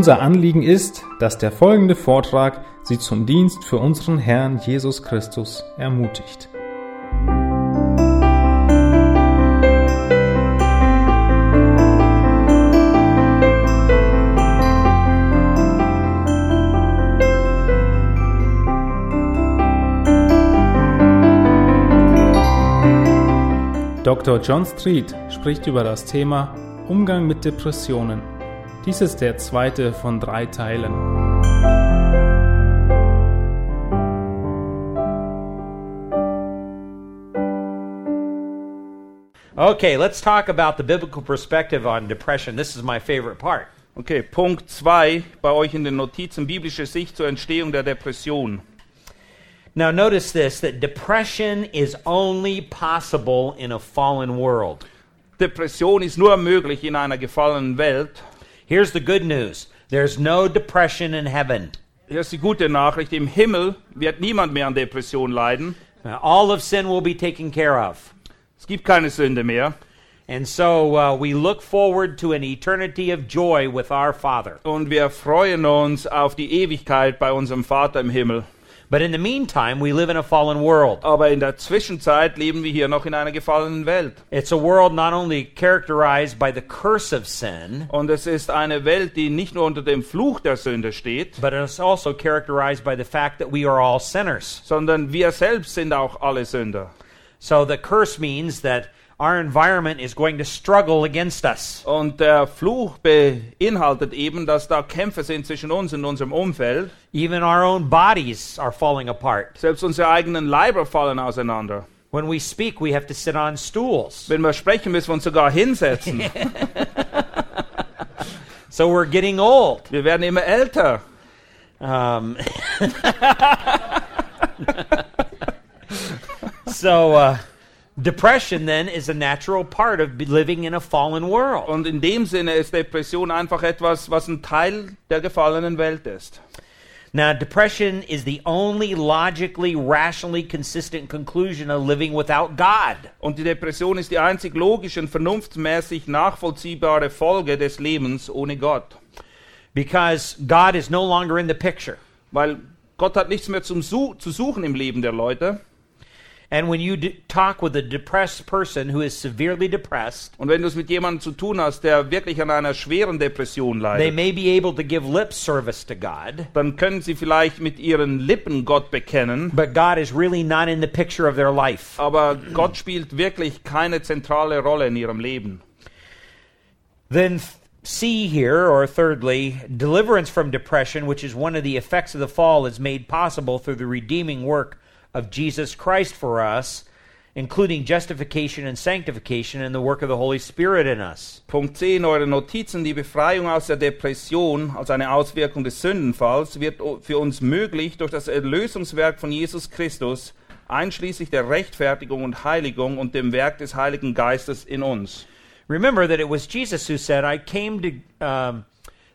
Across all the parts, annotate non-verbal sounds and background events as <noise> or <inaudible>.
Unser Anliegen ist, dass der folgende Vortrag Sie zum Dienst für unseren Herrn Jesus Christus ermutigt. Dr. John Street spricht über das Thema Umgang mit Depressionen. Dies ist der zweite von drei Teilen. Okay, let's talk about the biblical perspective on depression. This is my favorite part. Okay, Punkt 2 bei euch in den Notizen biblische Sicht zur Entstehung der Depression. Now, notice this that depression is only possible in a fallen world. Depression ist nur möglich in einer gefallenen Welt. Here's the good news there's no depression in heaven. Hier ist die gute Nachricht, im Himmel wird niemand mehr an Depression leiden. Uh, All of sin will be taken care of. Es gibt keine Sünde mehr. And so uh, we look forward to an eternity of joy with our Father. Und wir freuen uns auf die Ewigkeit bei unserem Vater im Himmel. But in the meantime, we live in a fallen world. Aber in der Zwischenzeit leben wir hier noch in einer gefallenen Welt. It's a world not only characterized by the curse of sin, Und es ist eine Welt, die nicht nur unter dem Fluch der Sünde steht, but it's also characterized by the fact that we are all sinners. sondern wir selbst sind auch alle Sünder. So the curse means that our environment is going to struggle against us. Und der Fluch beinhaltet eben, dass da Kämpfe sind zwischen uns und unserem Umfeld. Even our own bodies are falling apart. Selbst unsere eigenen Leiber fallen auseinander. When we speak, we have to sit on stools. Wenn wir sprechen, müssen wir uns sogar hinsetzen. <laughs> So we're getting old. Wir werden immer älter. Um, <laughs> <laughs> so uh, depression then is a natural part of living in a fallen world. Und in dem Sinne ist Depression einfach etwas, was ein Teil der gefallenen Welt ist. Now, depression is the only logically, rationally consistent conclusion of living without God. Und die Depression ist die einzig logische und vernunftmäßig nachvollziehbare Folge des Lebens ohne Gott. Because God is no longer in the picture. Weil Gott hat nichts mehr zum Su zu suchen im Leben der Leute. And when you d- talk with a depressed person who is severely depressed, Und wenn du es mit jemandem zu tun hast, der wirklich an einer schweren Depression leidet, they may be able to give lip service to God, dann können sie vielleicht mit ihren Lippen Gott bekennen, but God is really not in the picture of their life. aber Gott spielt wirklich keine zentrale Rolle in ihrem Leben. Then see here, or thirdly, deliverance from depression, which is one of the effects of the fall, is made possible through the redeeming work of Jesus Christ for us, including justification and sanctification and the work of the Holy Spirit in us. Punkt 10, eure Notizen. Die Befreiung aus der Depression als eine Auswirkung des Sündenfalls wird für uns möglich durch das Erlösungswerk von Jesus Christus, einschließlich der Rechtfertigung und Heiligung und dem Werk des Heiligen Geistes in uns. Remember that it was Jesus who said, I came to um,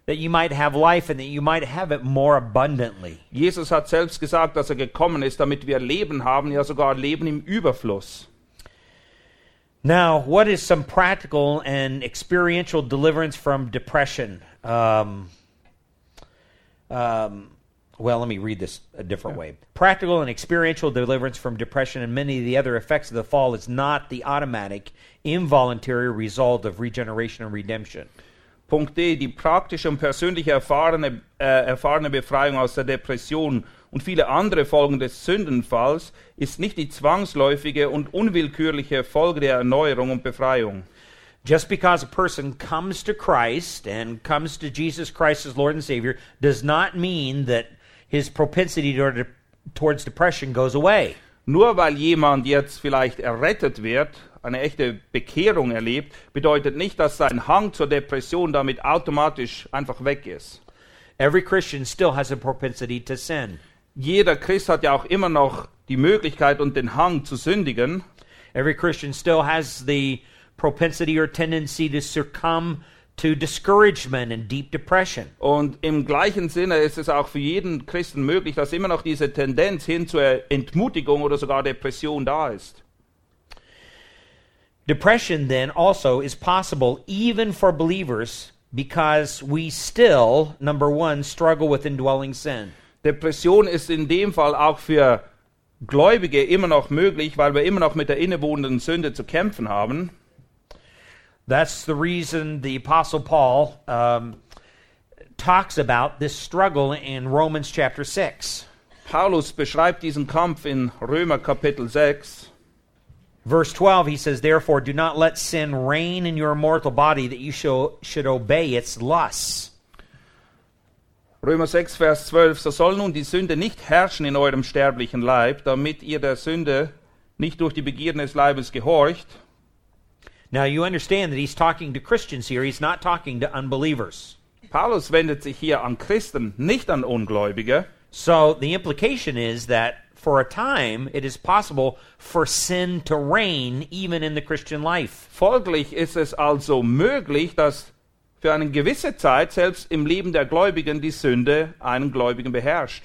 that you might have life and that you might have it more abundantly. Jesus hat selbst gesagt, dass er gekommen ist, damit wir Leben haben, ja sogar Leben im Überfluss. Now, what is some practical and experiential deliverance from depression? Um, um, well, let me read this a different way. Practical and experiential deliverance from depression and many of the other effects of the fall is not the automatic, involuntary result of regeneration and redemption. Punkt D, die praktische und persönliche erfahrene, äh, erfahrene Befreiung aus der Depression und viele andere Folgen des Sündenfalls ist nicht die zwangsläufige und unwillkürliche Folge der Erneuerung und Befreiung. Just because a person comes to Christ and comes to Jesus Christ as Lord and Savior does not mean that his propensity toward- towards depression goes away. Nur weil jemand jetzt vielleicht errettet wird, eine echte Bekehrung erlebt, bedeutet nicht, dass sein Hang zur Depression damit automatisch einfach weg ist. Every Christian still has a propensity to sin. Jeder Christ hat ja auch immer noch die Möglichkeit und den Hang zu sündigen. Every Christian still has the propensity or tendency to succumb to discouragement and deep depression. Und im gleichen Sinne ist es auch für jeden Christen möglich, dass immer noch diese Tendenz hin zur Entmutigung oder sogar Depression da ist. Depression, then, also is possible even for believers because we still, number one, struggle with indwelling sin. Depression ist in dem Fall auch für Gläubige immer noch möglich, weil wir immer noch mit der innewohnenden Sünde zu kämpfen haben. That's the reason the Apostle Paul um, talks about this struggle in Romans chapter 6. Paulus beschreibt diesen Kampf in Römer Kapitel 6. Verse 12, he says, Therefore, do not let sin reign in your mortal body that you shall, should obey its lusts. Römer 6, Vers 12. So soll nun die Sünde nicht herrschen in eurem sterblichen Leib, damit ihr der Sünde nicht durch die Begierden des Leibes gehorcht. Now, you understand that he's talking to Christians here, he's not talking to unbelievers. Paulus wendet sich hier an Christen, nicht an Ungläubige. So, the implication is that for a time it is possible for sin to reign even in the Christian life. Folglich ist es also möglich, dass für eine gewisse Zeit selbst im Leben der Gläubigen die Sünde einen Gläubigen beherrscht.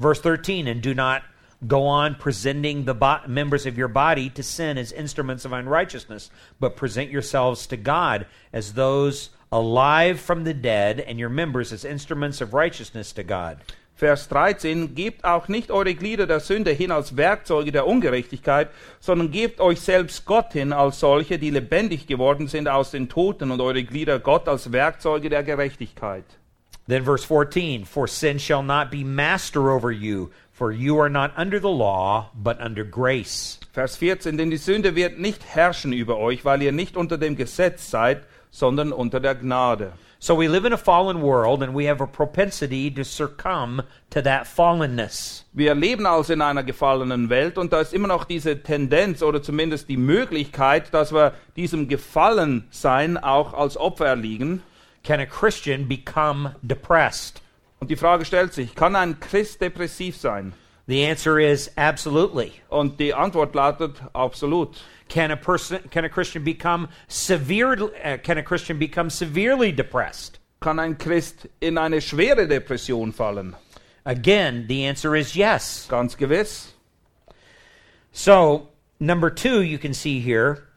Verse 13, and do not go on presenting the bo- members of your body to sin as instruments of unrighteousness, but present yourselves to God as those alive from the dead, and your members as instruments of righteousness to God. Vers 13, gebt auch nicht eure Glieder der Sünde hin als Werkzeuge der Ungerechtigkeit, sondern gebt euch selbst Gott hin als solche, die lebendig geworden sind aus den Toten und eure Glieder Gott als Werkzeuge der Gerechtigkeit. Then verse 14, for sin shall not be master over you, for you are not under the law, but under grace. Vers 14, denn die Sünde wird nicht herrschen über euch, weil ihr nicht unter dem Gesetz seid, sondern unter der Gnade. So we live in a fallen world, and we have a propensity to succumb to that fallenness. Wir leben also in einer gefallenen Welt und da ist immer noch diese Tendenz oder zumindest die Möglichkeit, dass wir diesem Gefallensein auch als Opfer erliegen. Can a Christian become depressed? Und die Frage stellt sich, kann ein Christ depressiv sein? The answer is absolutely. Und die Antwort lautet absolut. Can a person can a Christian become severe uh, can a Christian become severely depressed? Kann ein Christ in eine schwere Depression fallen? Again, the answer is yes. Ganz gewiss. So, number 2 you can see here,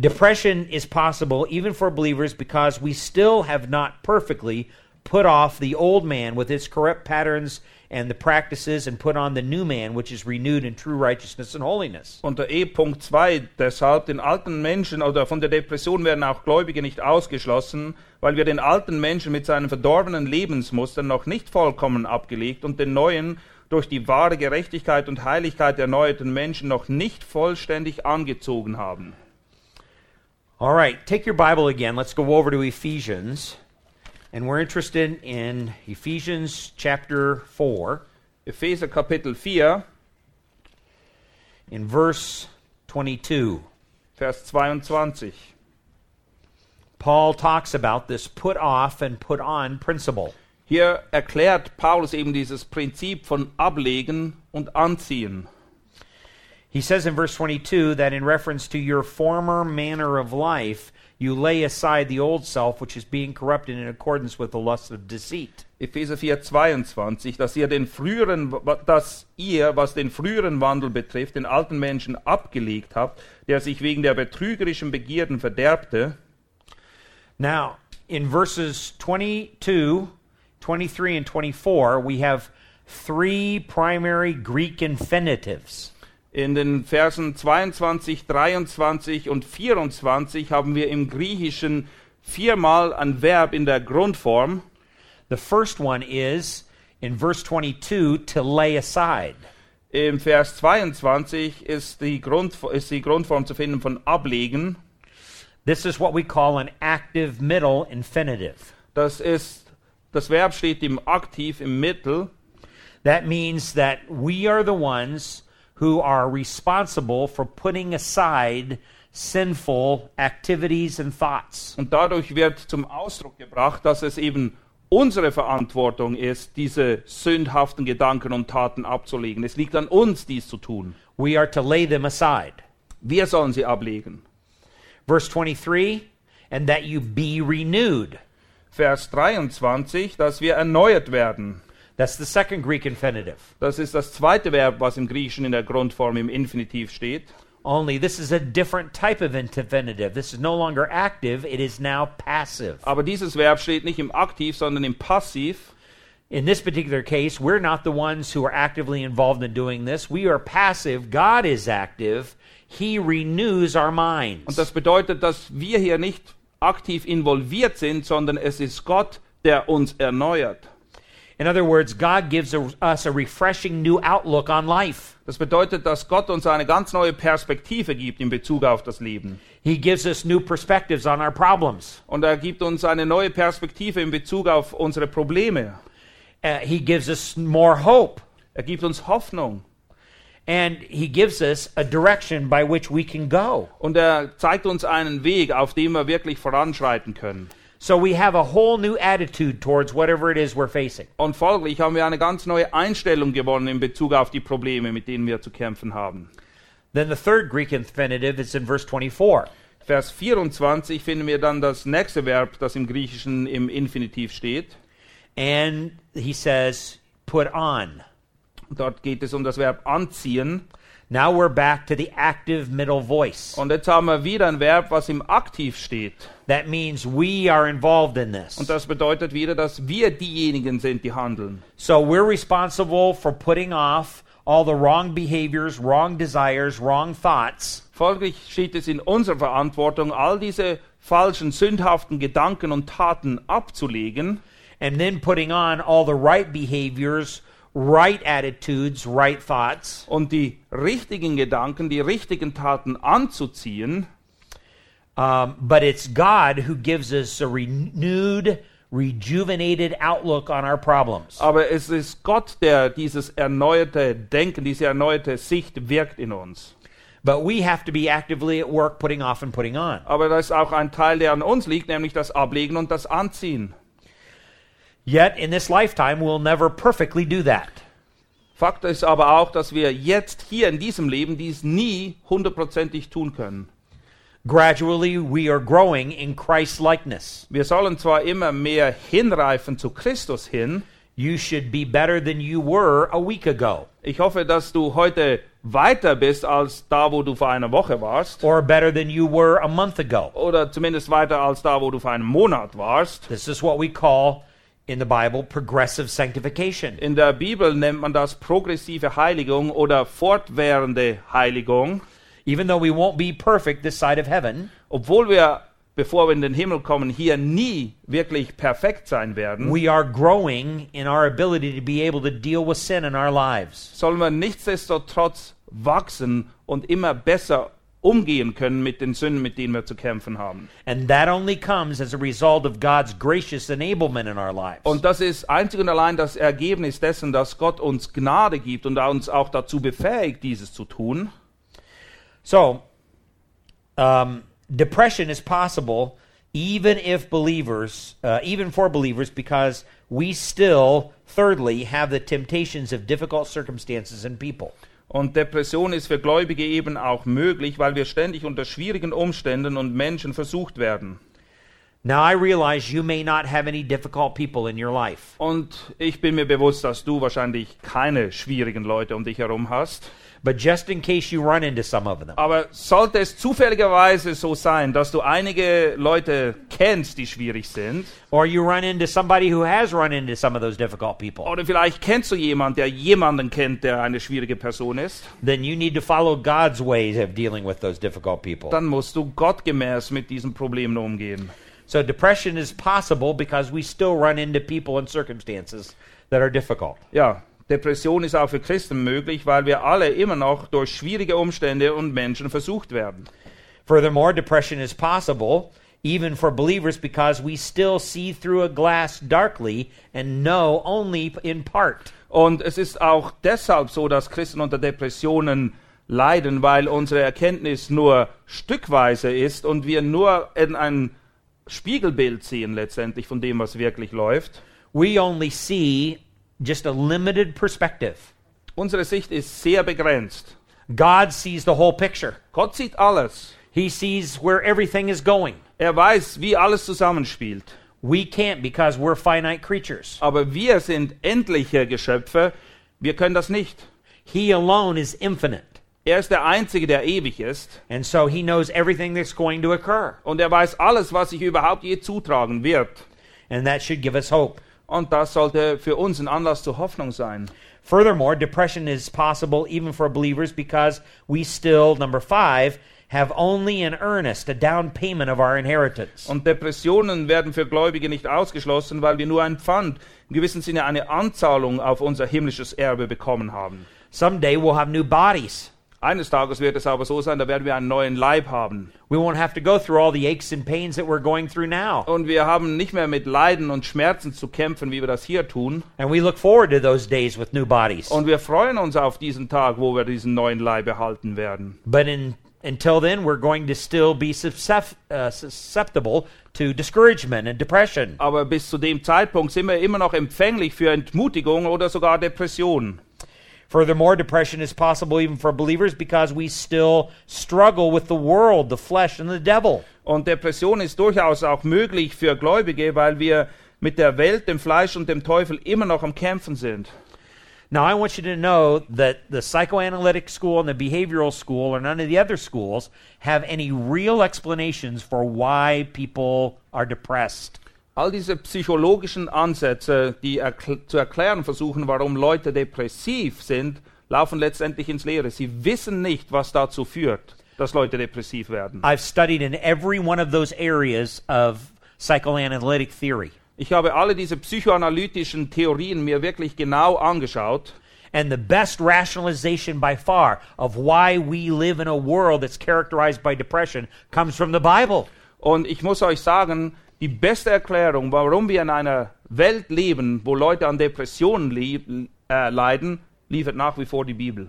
depression is possible even for believers because we still have not perfectly put off the old man with its corrupt patterns and the practices and put on the new man which is renewed in true righteousness and holiness. Unter E Punkt 2 deshalb den alten Menschen oder von der Depression werden auch Gläubige nicht ausgeschlossen, weil wir den alten Menschen mit seinen verdorbenen Lebensmustern noch nicht vollkommen abgelegt und den neuen durch die wahre Gerechtigkeit und Heiligkeit erneuerten Menschen noch nicht vollständig angezogen haben. All right, take your Bible again. Let's go over to Ephesians. And we're interested in Ephesians chapter 4, Epheser Kapitel 4, in verse 22. Vers 22. Paul talks about this put off and put on principle. Hier erklärt Paulus eben dieses Prinzip von Ablegen und Anziehen. He says in verse 22 that in reference to your former manner of life, you lay aside the old self, which is being corrupted in accordance with the lust of deceit. Epheser 4, 22, dass ihr den früheren, dass ihr, was den früheren Wandel betrifft, den alten Menschen abgelegt habt, der sich wegen der betrügerischen Begierden verderbte. Now, in verses 22, 23, and 24, we have three primary Greek infinitives. In den Versen 22, 23 und 24 haben wir im Griechischen viermal ein Verb in der Grundform. The first one is in verse 22 to lay aside. Im Vers 22 ist die, Grund, ist die Grundform zu finden von ablegen. This is what we call an active middle infinitive. Das ist, das Verb steht im Aktiv im Mittel. That means that we are the ones who are responsible for putting aside sinful activities and thoughts. Und dadurch wird zum Ausdruck gebracht, dass es eben unsere Verantwortung ist, diese sündhaften Gedanken und Taten abzulegen. Es liegt an uns, dies zu tun. We are to lay them aside. Wir sollen sie ablegen. Verse 23 and that you be renewed. Vers 23, dass wir erneuert werden. That's the second Greek infinitive. Das ist das zweite Verb, was im Griechischen in der Grundform im Infinitiv steht. Only this is a different type of infinitive. This is no longer active, it is now passive. Aber dieses Verb steht nicht im Aktiv, sondern im Passiv. In this particular case, we're not the ones who are actively involved in doing this. We are passive. God is active. He renews our Und minds. das bedeutet, dass wir hier nicht aktiv involviert sind, sondern es ist Gott, der uns erneuert. In other words, God gives us a refreshing new outlook on life. Das bedeutet, dass Gott uns eine ganz neue Perspektive gibt in Bezug auf das Leben. He gives us new perspectives on our problems. Und er gibt uns eine neue Perspektive in Bezug auf unsere Probleme. Uh, he gives us more hope. Er gibt uns Hoffnung. And He gives us a direction by which we can go. Und er zeigt uns einen Weg, auf dem wir wirklich voranschreiten können. So we have a whole new attitude towards whatever it is we're facing. Und folglich haben wir eine ganz neue Einstellung gewonnen in Bezug auf die Probleme, mit denen wir zu kämpfen haben. Then the third Greek infinitive is in verse 24. Vers 24 finden wir dann das nächste Verb, das im Griechischen im Infinitiv steht. And he says, put on. Dort geht es um das Verb anziehen. Now we're back to the active middle voice. Und jetzt haben wir wieder ein Verb, was im Aktiv steht. That means we are involved in this. Und das bedeutet wieder, dass wir diejenigen sind, die handeln. So we're responsible for putting off all the wrong behaviors, wrong desires, wrong thoughts, Folglich steht es in unserer Verantwortung, all diese falschen, sündhaften Gedanken und Taten abzulegen and then putting on all the right behaviors, right attitudes, right thoughts, und die richtigen Gedanken, die richtigen Taten anzuziehen. Um, but it's God who gives us a renewed, rejuvenated outlook on our problems. Aber es ist Gott, der dieses erneuerte Denken, diese erneuerte Sicht wirkt in uns. But we have to be actively at work putting off and putting on. Aber da ist auch ein Teil, der an uns liegt, nämlich das Ablegen und das Anziehen. Yet in this lifetime, we'll never perfectly do that. Fakt ist aber auch, dass wir jetzt hier in diesem Leben dies nie hundertprozentig tun können. Gradually, we are growing in Christ's likeness. Wir sollen zwar immer mehr hinreifen zu Christus hin. You should be better than you were a week ago, Ich hoffe, dass du heute weiter bist als da, wo du vor einer Woche warst. or better than you were a month ago. Oder zumindest weiter als da, wo du vor einem Monat warst. This is what we call in the Bible progressive sanctification. In der Bibel nennt man das progressive Heiligung oder fortwährende Heiligung. Even though we won't be perfect this side of heaven, Obwohl wir, bevor wir in den Himmel kommen, hier nie wirklich perfekt sein werden, we are growing in our ability to be able to deal with sin in our lives. sollen wir nichtsdestotrotz wachsen und immer besser umgehen können mit den Sünden, mit denen wir zu kämpfen haben. And that only comes as a result of God's gracious enablement in our lives. Und das ist einzig und allein das Ergebnis dessen, dass Gott uns Gnade gibt und uns auch dazu befähigt, dieses zu tun. So, um, depression is possible even if believers, uh, even for believers, because we still, thirdly, have the temptations of difficult circumstances and people. Und Depression ist für Gläubige eben auch möglich, weil wir ständig unter schwierigen Umständen und Menschen versucht werden. Now, I realize you may not have any difficult people in your life, Und ich bin mir bewusst, dass du wahrscheinlich keine schwierigen Leute um dich herum hast. But just in case you run into some of them, Aber sollte es zufälligerweise so sein, dass du einige Leute kennst, die schwierig sind, or you run into somebody who has run into some of those difficult people, oder vielleicht kennst du jemanden, der jemanden kennt, der eine schwierige Person ist, then you need to follow God's ways of dealing with those difficult people. dann musst du gottgemäß mit diesen Problemen umgehen. So depression is possible because we still run into people and circumstances that are difficult. Ja, Depression ist auch für Christen möglich, weil wir alle immer noch durch schwierige Umstände und Menschen versucht werden. Furthermore, depression is possible even for believers because we still see through a glass darkly and know only in part. Und es ist auch deshalb so, dass Christen unter Depressionen leiden, weil unsere Erkenntnis nur stückweise ist und wir nur in ein Spiegelbild sehen letztendlich von dem, was wirklich läuft. We only see just a limited perspective. Unsere Sicht ist sehr begrenzt. God sees the whole picture. Gott sieht alles. He sees where everything is going. Er weiß, wie alles zusammenspielt. We can't because we're finite creatures. Aber wir sind endliche Geschöpfe. Wir können das nicht. He alone is infinite. Er ist der Einzige, der ewig ist. And so he knows everything that's going to occur. Und er weiß alles, was sich überhaupt je zutragen wird. And that should give us hope. Und das sollte für uns ein Anlass zur Hoffnung sein. Furthermore, depression is possible even for believers because we still, number five, have only an earnest, a down payment of our inheritance. Und Depressionen werden für Gläubige nicht ausgeschlossen, weil wir nur ein Pfand, im gewissen Sinne eine Anzahlung auf unser himmlisches Erbe bekommen haben. Someday we'll have new bodies. Eines Tages wird es aber so sein, da werden wir einen neuen Leib haben. We won't have to go through all the aches and pains that we're going through now. Und wir haben nicht mehr mit Leiden und Schmerzen zu kämpfen, wie wir das hier tun. And we look forward to those days with new bodies. Und wir freuen uns auf diesen Tag, wo wir diesen neuen Leib erhalten werden. But in, until then, we're going to still be uh, susceptible to discouragement and depression. Aber bis zu dem Zeitpunkt sind wir immer noch empfänglich für Entmutigung oder sogar Depression. Furthermore, depression is possible even for believers because we still struggle with the world, the flesh, and the devil. Und Depression ist durchaus auch möglich für Gläubige, weil wir mit der Welt, dem Fleisch und dem Teufel immer noch am Kämpfen sind. Now, I want you to know that the psychoanalytic school and the behavioral school, or none of the other schools, have any real explanations for why people are depressed. All diese psychologischen Ansätze, die erkl zu erklären versuchen, warum Leute depressiv sind, laufen letztendlich ins Leere. Sie wissen nicht, was dazu führt, dass Leute depressiv werden. I've studied in every one of those areas of psychoanalytic theory. Ich habe alle diese psychoanalytischen Theorien mir wirklich genau angeschaut. And the best rationalization by far of why we live in a world that's characterized by depression comes from the Bible. Und ich muss euch sagen, die beste Erklärung, warum wir in einer Welt leben, wo Leute an Depressionen äh, leiden, liefert nach wie vor die Bibel.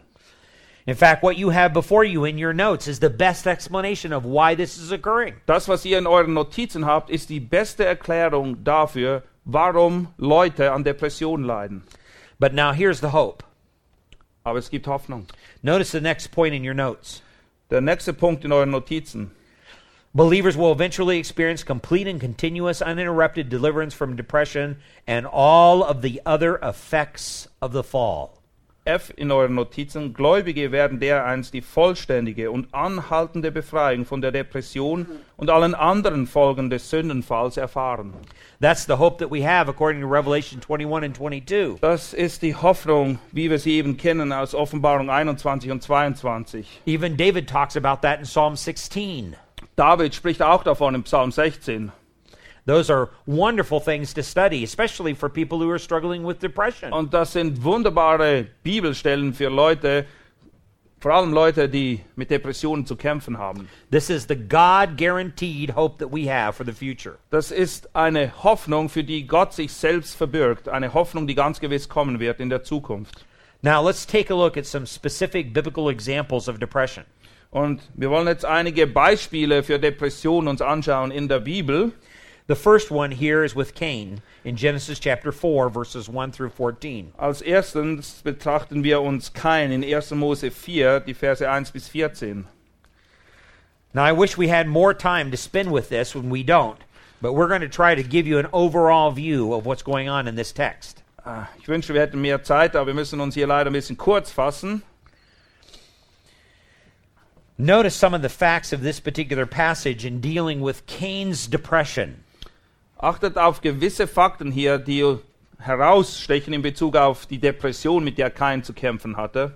In fact, what you have before you in your notes is the best explanation of why this is occurring. Das, was ihr in euren Notizen habt, ist die beste Erklärung dafür, warum Leute an Depressionen leiden. But now here's the hope. Aber es gibt Hoffnung. Notice the next point in your notes. Der nächste Punkt in euren Notizen. Believers will eventually experience complete and continuous uninterrupted deliverance from depression and all of the other effects of the fall. F in euren Notizen. Gläubige werden dereinst die vollständige und anhaltende Befreiung von der Depression und allen anderen Folgen des Sündenfalls erfahren. That's the hope that we have according to Revelation 21 and 22. Das ist die Hoffnung, wie wir sie eben kennen aus Offenbarung 21 und 22. Even David talks about that in Psalm 16. David spricht auch davon im Psalm 16. Those are wonderful things to study, especially for people who are struggling with depression. Und das sind wunderbare Bibelstellen für Leute, vor allem Leute, die mit Depressionen zu kämpfen haben. This is the God guaranteed hope that we have for the future. Das ist eine Hoffnung, für die Gott sich selbst verbirgt. Eine Hoffnung, die ganz gewiss kommen wird in der Zukunft. Now, let's take a look at some specific biblical examples of depression. Und wir wollen jetzt einige Beispiele für Depressionen uns anschauen in der Bibel. The first one here is with Cain in Genesis chapter 4, verses 1 through 14. Als erstens betrachten wir uns Kain in 1. Mose 4, die Verse 1 bis 14. Now, I wish we had more time to spend with this when we don't, but we're going to try to give you an overall view of what's going on in this text. Ah, Ich wünschte, wir hätten mehr Zeit, aber wir müssen uns hier leider ein bisschen kurz fassen. Notice some of the facts of this particular passage in dealing with Cain's depression. Achtet auf gewisse Fakten hier, die herausstechen in Bezug auf die Depression, mit der Kain zu kämpfen hatte.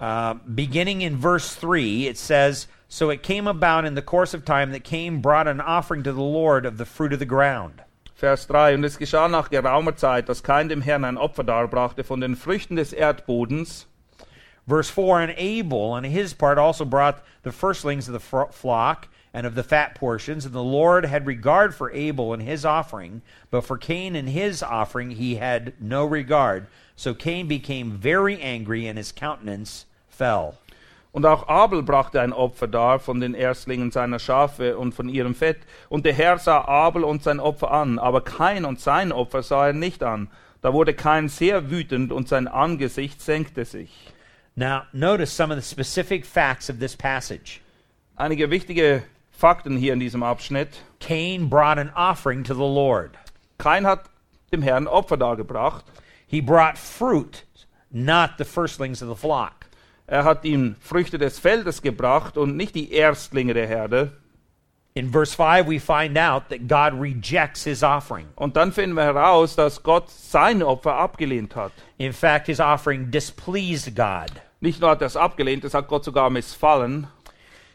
Uh, beginning in verse 3, it says, So it came about in the course of time that Cain brought an offering to the Lord of the fruit of the ground. Vers 3. Und es geschah nach geraumer Zeit, dass kein dem Herrn ein Opfer darbrachte von den Früchten des Erdbodens. Verse 4 And Abel on his part also brought the firstlings of the flock and of the fat portions, and the Lord had regard for Abel and his offering, but for Cain and his offering he had no regard. So Cain became very angry, and his countenance fell. Und auch Abel brachte ein Opfer dar von den Erstlingen seiner Schafe und von ihrem Fett. Und der Herr sah Abel und sein Opfer an, aber Kain und sein Opfer sah er nicht an. Da wurde Kain sehr wütend und sein Angesicht senkte sich. Now, notice some of the specific facts of this passage. Einige wichtige Fakten hier in diesem Abschnitt. Cain brought an offering to the Lord. Kain hat dem Herrn Opfer dargebracht. He brought fruit, not the firstlings of the flock. Er hat ihm Früchte des Feldes gebracht und nicht die Erstlinge der Herde. In verse 5, we find out that God rejects his offering. Und dann finden wir heraus, dass Gott sein Opfer abgelehnt hat. In fact, his offering displeased God. Nicht nur hat er es abgelehnt, es hat Gott sogar missfallen.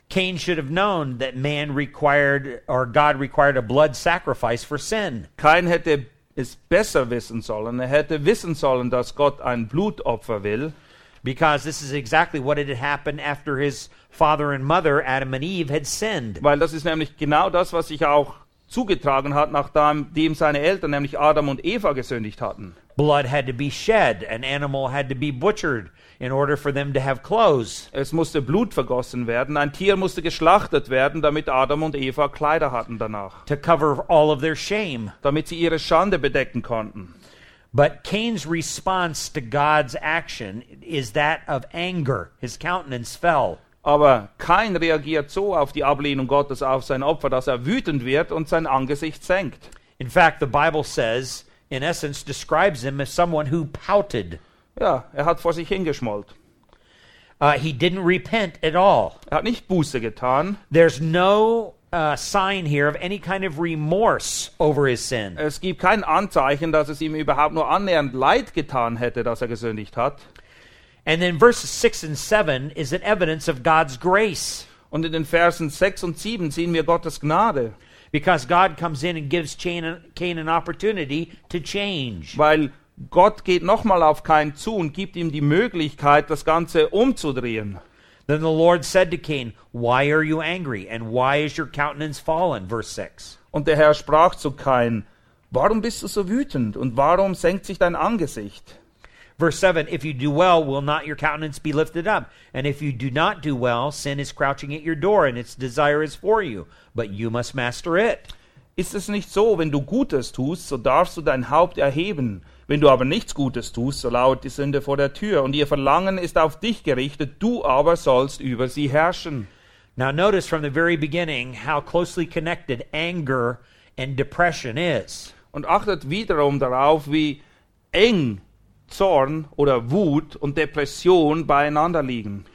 Cain should have known that man required, or God required a blood sacrifice for sin. Kain hätte es besser wissen sollen. Er hätte wissen sollen, dass Gott ein Blutopfer will. Because this is exactly what had happened after his father and mother, Adam and Eve, had sinned. Weil das ist nämlich genau das, was sich auch zugetragen hat, nachdem seine Eltern, nämlich Adam und Eva, gesündigt hatten. Blood had to be shed, an animal had to be butchered in order for them to have clothes. Es musste Blut vergossen werden, ein Tier musste geschlachtet werden, damit Adam und Eva Kleider hatten danach, to cover all of their shame. damit sie ihre Schande bedecken konnten. But Cain's response to God's action is that of anger. His countenance fell. Aber Kain reagiert so auf die Ablehnung Gottes, auf sein Opfer, dass er wütend wird und sein Angesicht senkt. In fact, the Bible says, in essence, describes him as someone who pouted. Ja, er hat vor sich hingeschmollt. Uh, he didn't repent at all. Er hat nicht Buße getan. There's no uh, sign here of any kind of remorse over his sin. Es gibt kein Anzeichen, dass es ihm überhaupt nur annähernd leid getan hätte, dass er gesündigt hat. And then verses 6 and 7 is an evidence of God's grace. Und in den Versen 6 und 7 sehen wir Gottes Gnade, Because God comes in and gives Cain, Cain an opportunity to change. weil Gott geht nochmal auf Kain zu und gibt ihm die Möglichkeit, das Ganze umzudrehen. Then the Lord said to Cain, Why are you angry? And why is your countenance fallen? Verse 6. Und der Herr sprach zu Kain, Warum bist du so wütend und warum senkt sich dein Angesicht? Verse 7 If you do well, will not your countenance be lifted up? And if you do not do well, sin is crouching at your door, and its desire is for you, but you must master it. Ist es nicht so, wenn du Gutes tust, so darfst du dein Haupt erheben. Wenn du aber nichts Gutes tust, so lauert die Sünde vor der Tür, und ihr Verlangen ist auf dich gerichtet, du aber sollst über sie herrschen. Now, notice from the very beginning how closely connected anger and depression is. Und achtet wiederum darauf, wie eng Zorn oder Wut und Depression beieinander liegen.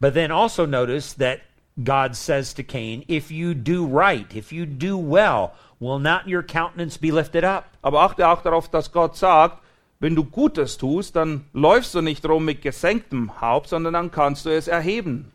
But then also notice that God says to Cain, If you do right, if you do well, will not your countenance be lifted up? Aber achte auch darauf, dass Gott sagt, wenn du Gutes tust, dann läufst du nicht rum mit gesenktem Haupt, sondern dann kannst du es erheben.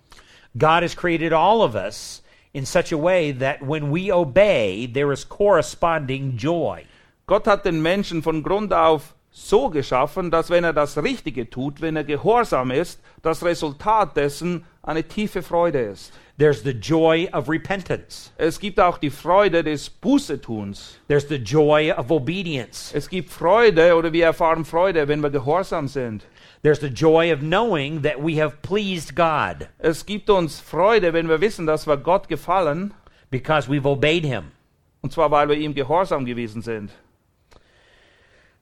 God has created all of us in such a way that when we obey, there is corresponding joy. Gott hat den Menschen von Grund auf so geschaffen, dass wenn er das Richtige tut, wenn er gehorsam ist, das Resultat dessen eine tiefe Freude ist. There's the joy of repentance. Es gibt auch die Freude des Bußetuns. There's the joy of obedience. Es gibt Freude oder wir erfahren Freude, wenn wir gehorsam sind. There's the joy of knowing that we have pleased God Es gibt uns Freude, wenn wir wissen, dass wir Gott gefallen, because we've obeyed Him. und zwar weil wir ihm gehorsam gewesen sind.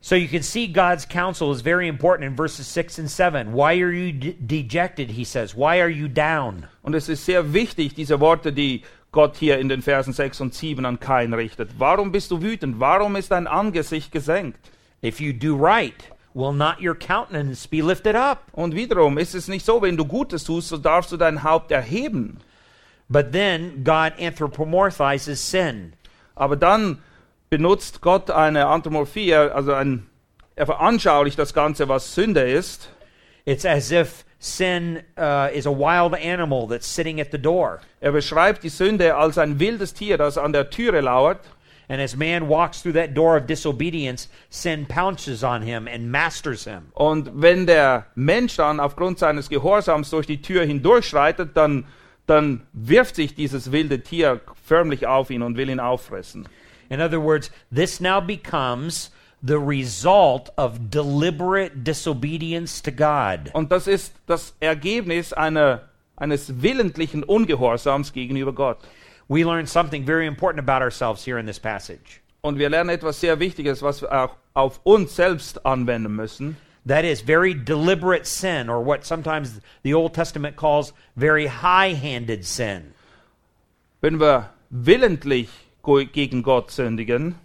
So you can see God's counsel is very important in verses 6 and 7. Why are you de- dejected? He says. Why are you down? Und es ist sehr wichtig, diese Worte, die Gott hier in den Versen 6 und 7 an Kain richtet. Warum bist du wütend? Warum ist dein Angesicht gesenkt? If you do right, will not your countenance be lifted up? Und wiederum ist es nicht so, wenn du Gutes tust, so darfst du dein Haupt erheben. But then God anthropomorphizes sin. Aber dann benutzt Gott eine Anthropomorphie, also ein, er veranschaulicht das Ganze, was Sünde ist. It's as if sin uh, is a wild animal that's sitting at the door. Er beschreibt die Sünde als ein wildes Tier, das an der Türe lauert. And as man walks through that door of disobedience, sin pounces on him and masters him. Und wenn der Mensch dann aufgrund seines Gehorsams durch die Tür hindurchschreitet, dann, dann wirft sich dieses wilde Tier förmlich auf ihn und will ihn auffressen. In other words, this now becomes the result of deliberate disobedience to God. Und das ist das Ergebnis einer, eines willentlichen Ungehorsams gegenüber Gott. We learn something very important about ourselves here in this passage. Und wir lernen etwas sehr Wichtiges, was wir auch auf uns selbst anwenden müssen. That is very deliberate sin, or what sometimes the Old Testament calls very high handed sin. Wenn wir willentlich gegen Gott sündigen,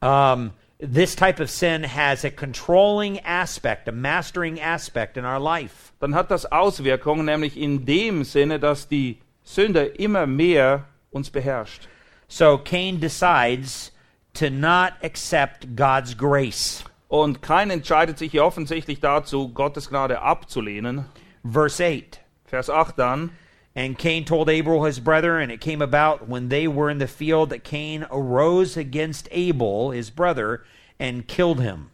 Um, this type of sin has a controlling aspect, a mastering aspect in our life. dann hat das Auswirkungen, nämlich in dem Sinne, dass die Sünde immer mehr uns beherrscht. So Cain decides to not accept God's grace. Und kein entscheidet sich hier offensichtlich dazu, Gottes Gnade abzulehnen. Verse 8 Vers 8 dann. And Cain told Abel his brother, and it came about when they were in the field that Cain arose against Abel his brother and killed him.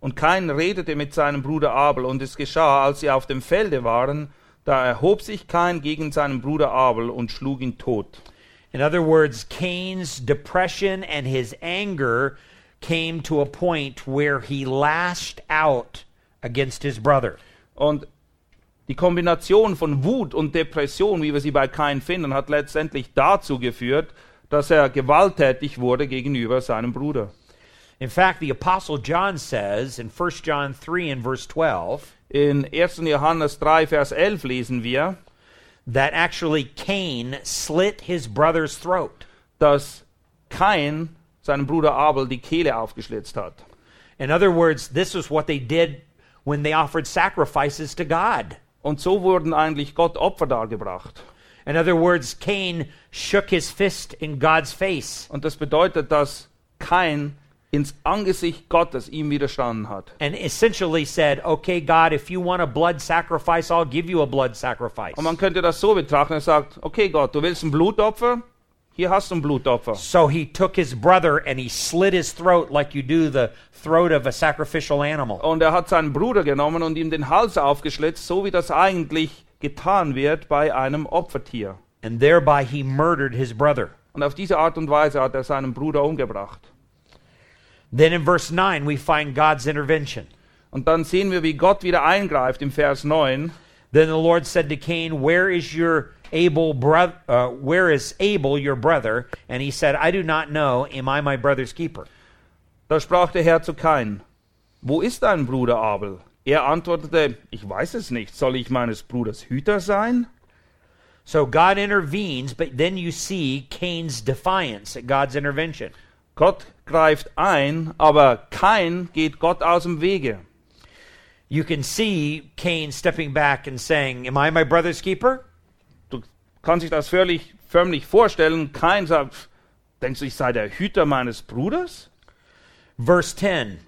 Und Cain redete mit seinem Bruder Abel, und es geschah, als sie auf dem Felde waren, da erhob sich Cain gegen seinen Bruder Abel und schlug ihn tot. In other words, Cain's depression and his anger came to a point where he lashed out against his brother. Und die Kombination von Wut und Depression, wie wir sie bei Kain finden, hat letztendlich dazu geführt, dass er gewalttätig wurde gegenüber seinem Bruder. In fact, the Apostle John says in 1 John 3 and verse 12 In 1. Johannes 3, Vers 11 lesen wir, that actually Cain slit his brother's throat. dass Kain seinem Bruder Abel die Kehle aufgeschlitzt hat. In other words, this is what they did when they offered sacrifices to God. Und so wurden eigentlich Gott Opfer dargebracht. In other words, Cain shook his fist in God's face Und das bedeutet, dass Kain ins Angesicht Gottes ihm widerstanden hat. and essentially said, Okay, God, if you want a blood sacrifice, I'll give you a blood sacrifice. Und man könnte das so betrachten, er sagt, okay Gott, du willst ein Blutopfer? Hier hast du ein Blutopfer. So he took his brother and he slit his throat like you do the throat of a sacrificial animal. Und er hat seinen Bruder genommen und ihm den Hals aufgeschlitzt, so wie das eigentlich getan wird bei einem Opfertier. And thereby he murdered his brother. Und auf diese Art und Weise hat er seinen Bruder umgebracht. Then in verse 9, we find God's intervention. Und dann sehen wir, wie Gott wieder eingreift im Vers 9. Then the Lord said to Cain, Where is your Abel brother? Uh, where is Abel your brother? And he said, I do not know. Am I my brother's keeper? Da sprach der Herr zu Kain, wo ist dein Bruder Abel? Er antwortete, ich weiß es nicht, soll ich meines Bruders Hüter sein? So God intervenes, but then you see Cain's defiance at God's intervention. Gott greift ein, aber Kain geht Gott aus dem Wege. You can see Cain stepping back and saying, Am I my brother's keeper? Du kannst dich das völlig, förmlich vorstellen. Kain sagt, denkst du, ich sei der Hüter meines Bruders? Verse 10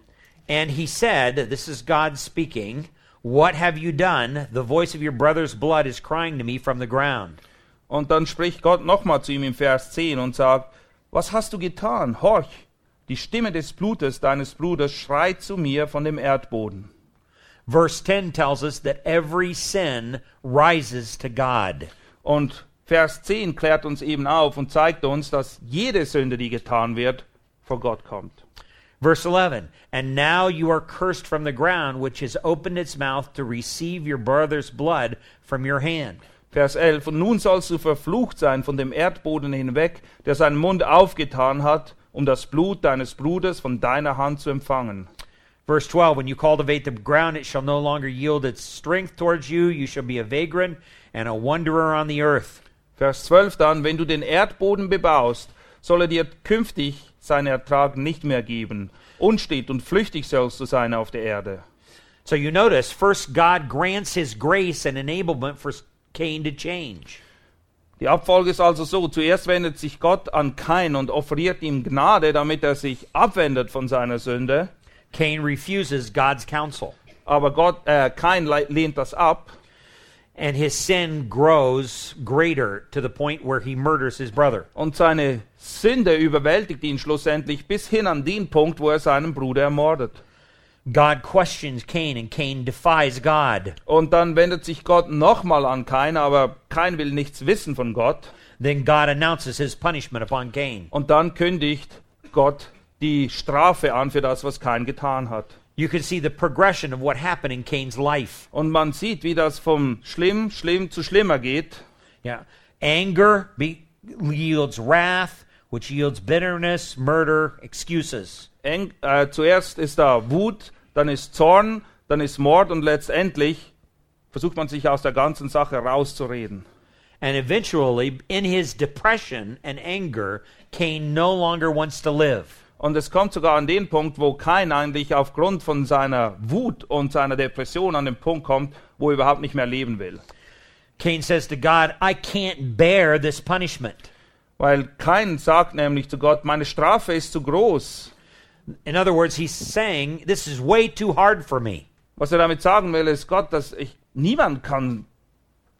And he said, This is God speaking, What have you done? The voice of your brother's blood is crying to me from the ground. Und dann spricht Gott nochmal zu ihm im Vers 10 und sagt, was hast du getan? Horch, die Stimme des Blutes deines Bruders schreit zu mir von dem Erdboden. Verse 10 tells us that every sin rises to God. Und Vers 10 klärt uns eben auf und zeigt uns, dass jede Sünde, die getan wird, vor Gott kommt. Verse 11 And now you are cursed from the ground, which has opened its mouth to receive your brother's blood from your hand. Vers 11. Und nun sollst du verflucht sein von dem Erdboden hinweg, der seinen Mund aufgetan hat, um das Blut deines Bruders von deiner Hand zu empfangen. Verse 12 When you cultivate the ground, it shall no longer yield its strength towards you. You shall be a vagrant and a wanderer on the earth. Vers 12 dann, wenn du den Erdboden bebaust, soll er dir künftig seinen Ertrag nicht mehr geben. Unstet und flüchtig sollst du sein auf der Erde. So you notice, first, God grants his grace and enablement for Cain to change. Die Abfolge ist also so, zuerst wendet sich Gott an Kain und offeriert ihm Gnade, damit er sich abwendet von seiner Sünde. Cain refuses God's counsel. Aber Gott, äh, kein lehnt das ab. And his sin grows greater to the point where he murders his brother. Und seine Sünde überwältigt ihn schlussendlich bis hin an den Punkt, wo er seinen Bruder ermordet. God questions Cain and Cain defies God. Und dann wendet sich Gott nochmal an Kain, aber Kain will nichts wissen von Gott. Then God announces his punishment upon Cain. Und dann kündigt Gott die Strafe an für das, was Kain getan hat. You can see the progression of what happened in Cain's life. Und man sieht, wie das vom schlimm, schlimm zu schlimmer geht. Yeah. Anger be- yields wrath, which yields bitterness, murder, excuses. Eng, äh, zuerst ist da Wut, dann ist Zorn, dann ist Mord und letztendlich versucht man sich aus der ganzen Sache rauszureden. And eventually, in his depression and anger, Cain no longer wants to live. Und es kommt sogar an den Punkt, wo Kain eigentlich aufgrund von seiner Wut und seiner Depression an den Punkt kommt, wo er überhaupt nicht mehr leben will. Cain says to God, I can't bear this punishment. Weil Kain sagt nämlich zu Gott, meine Strafe ist zu groß. In other words, he's saying, This is way too hard for me. Was er damit sagen will, ist Gott, dass ich niemand kann,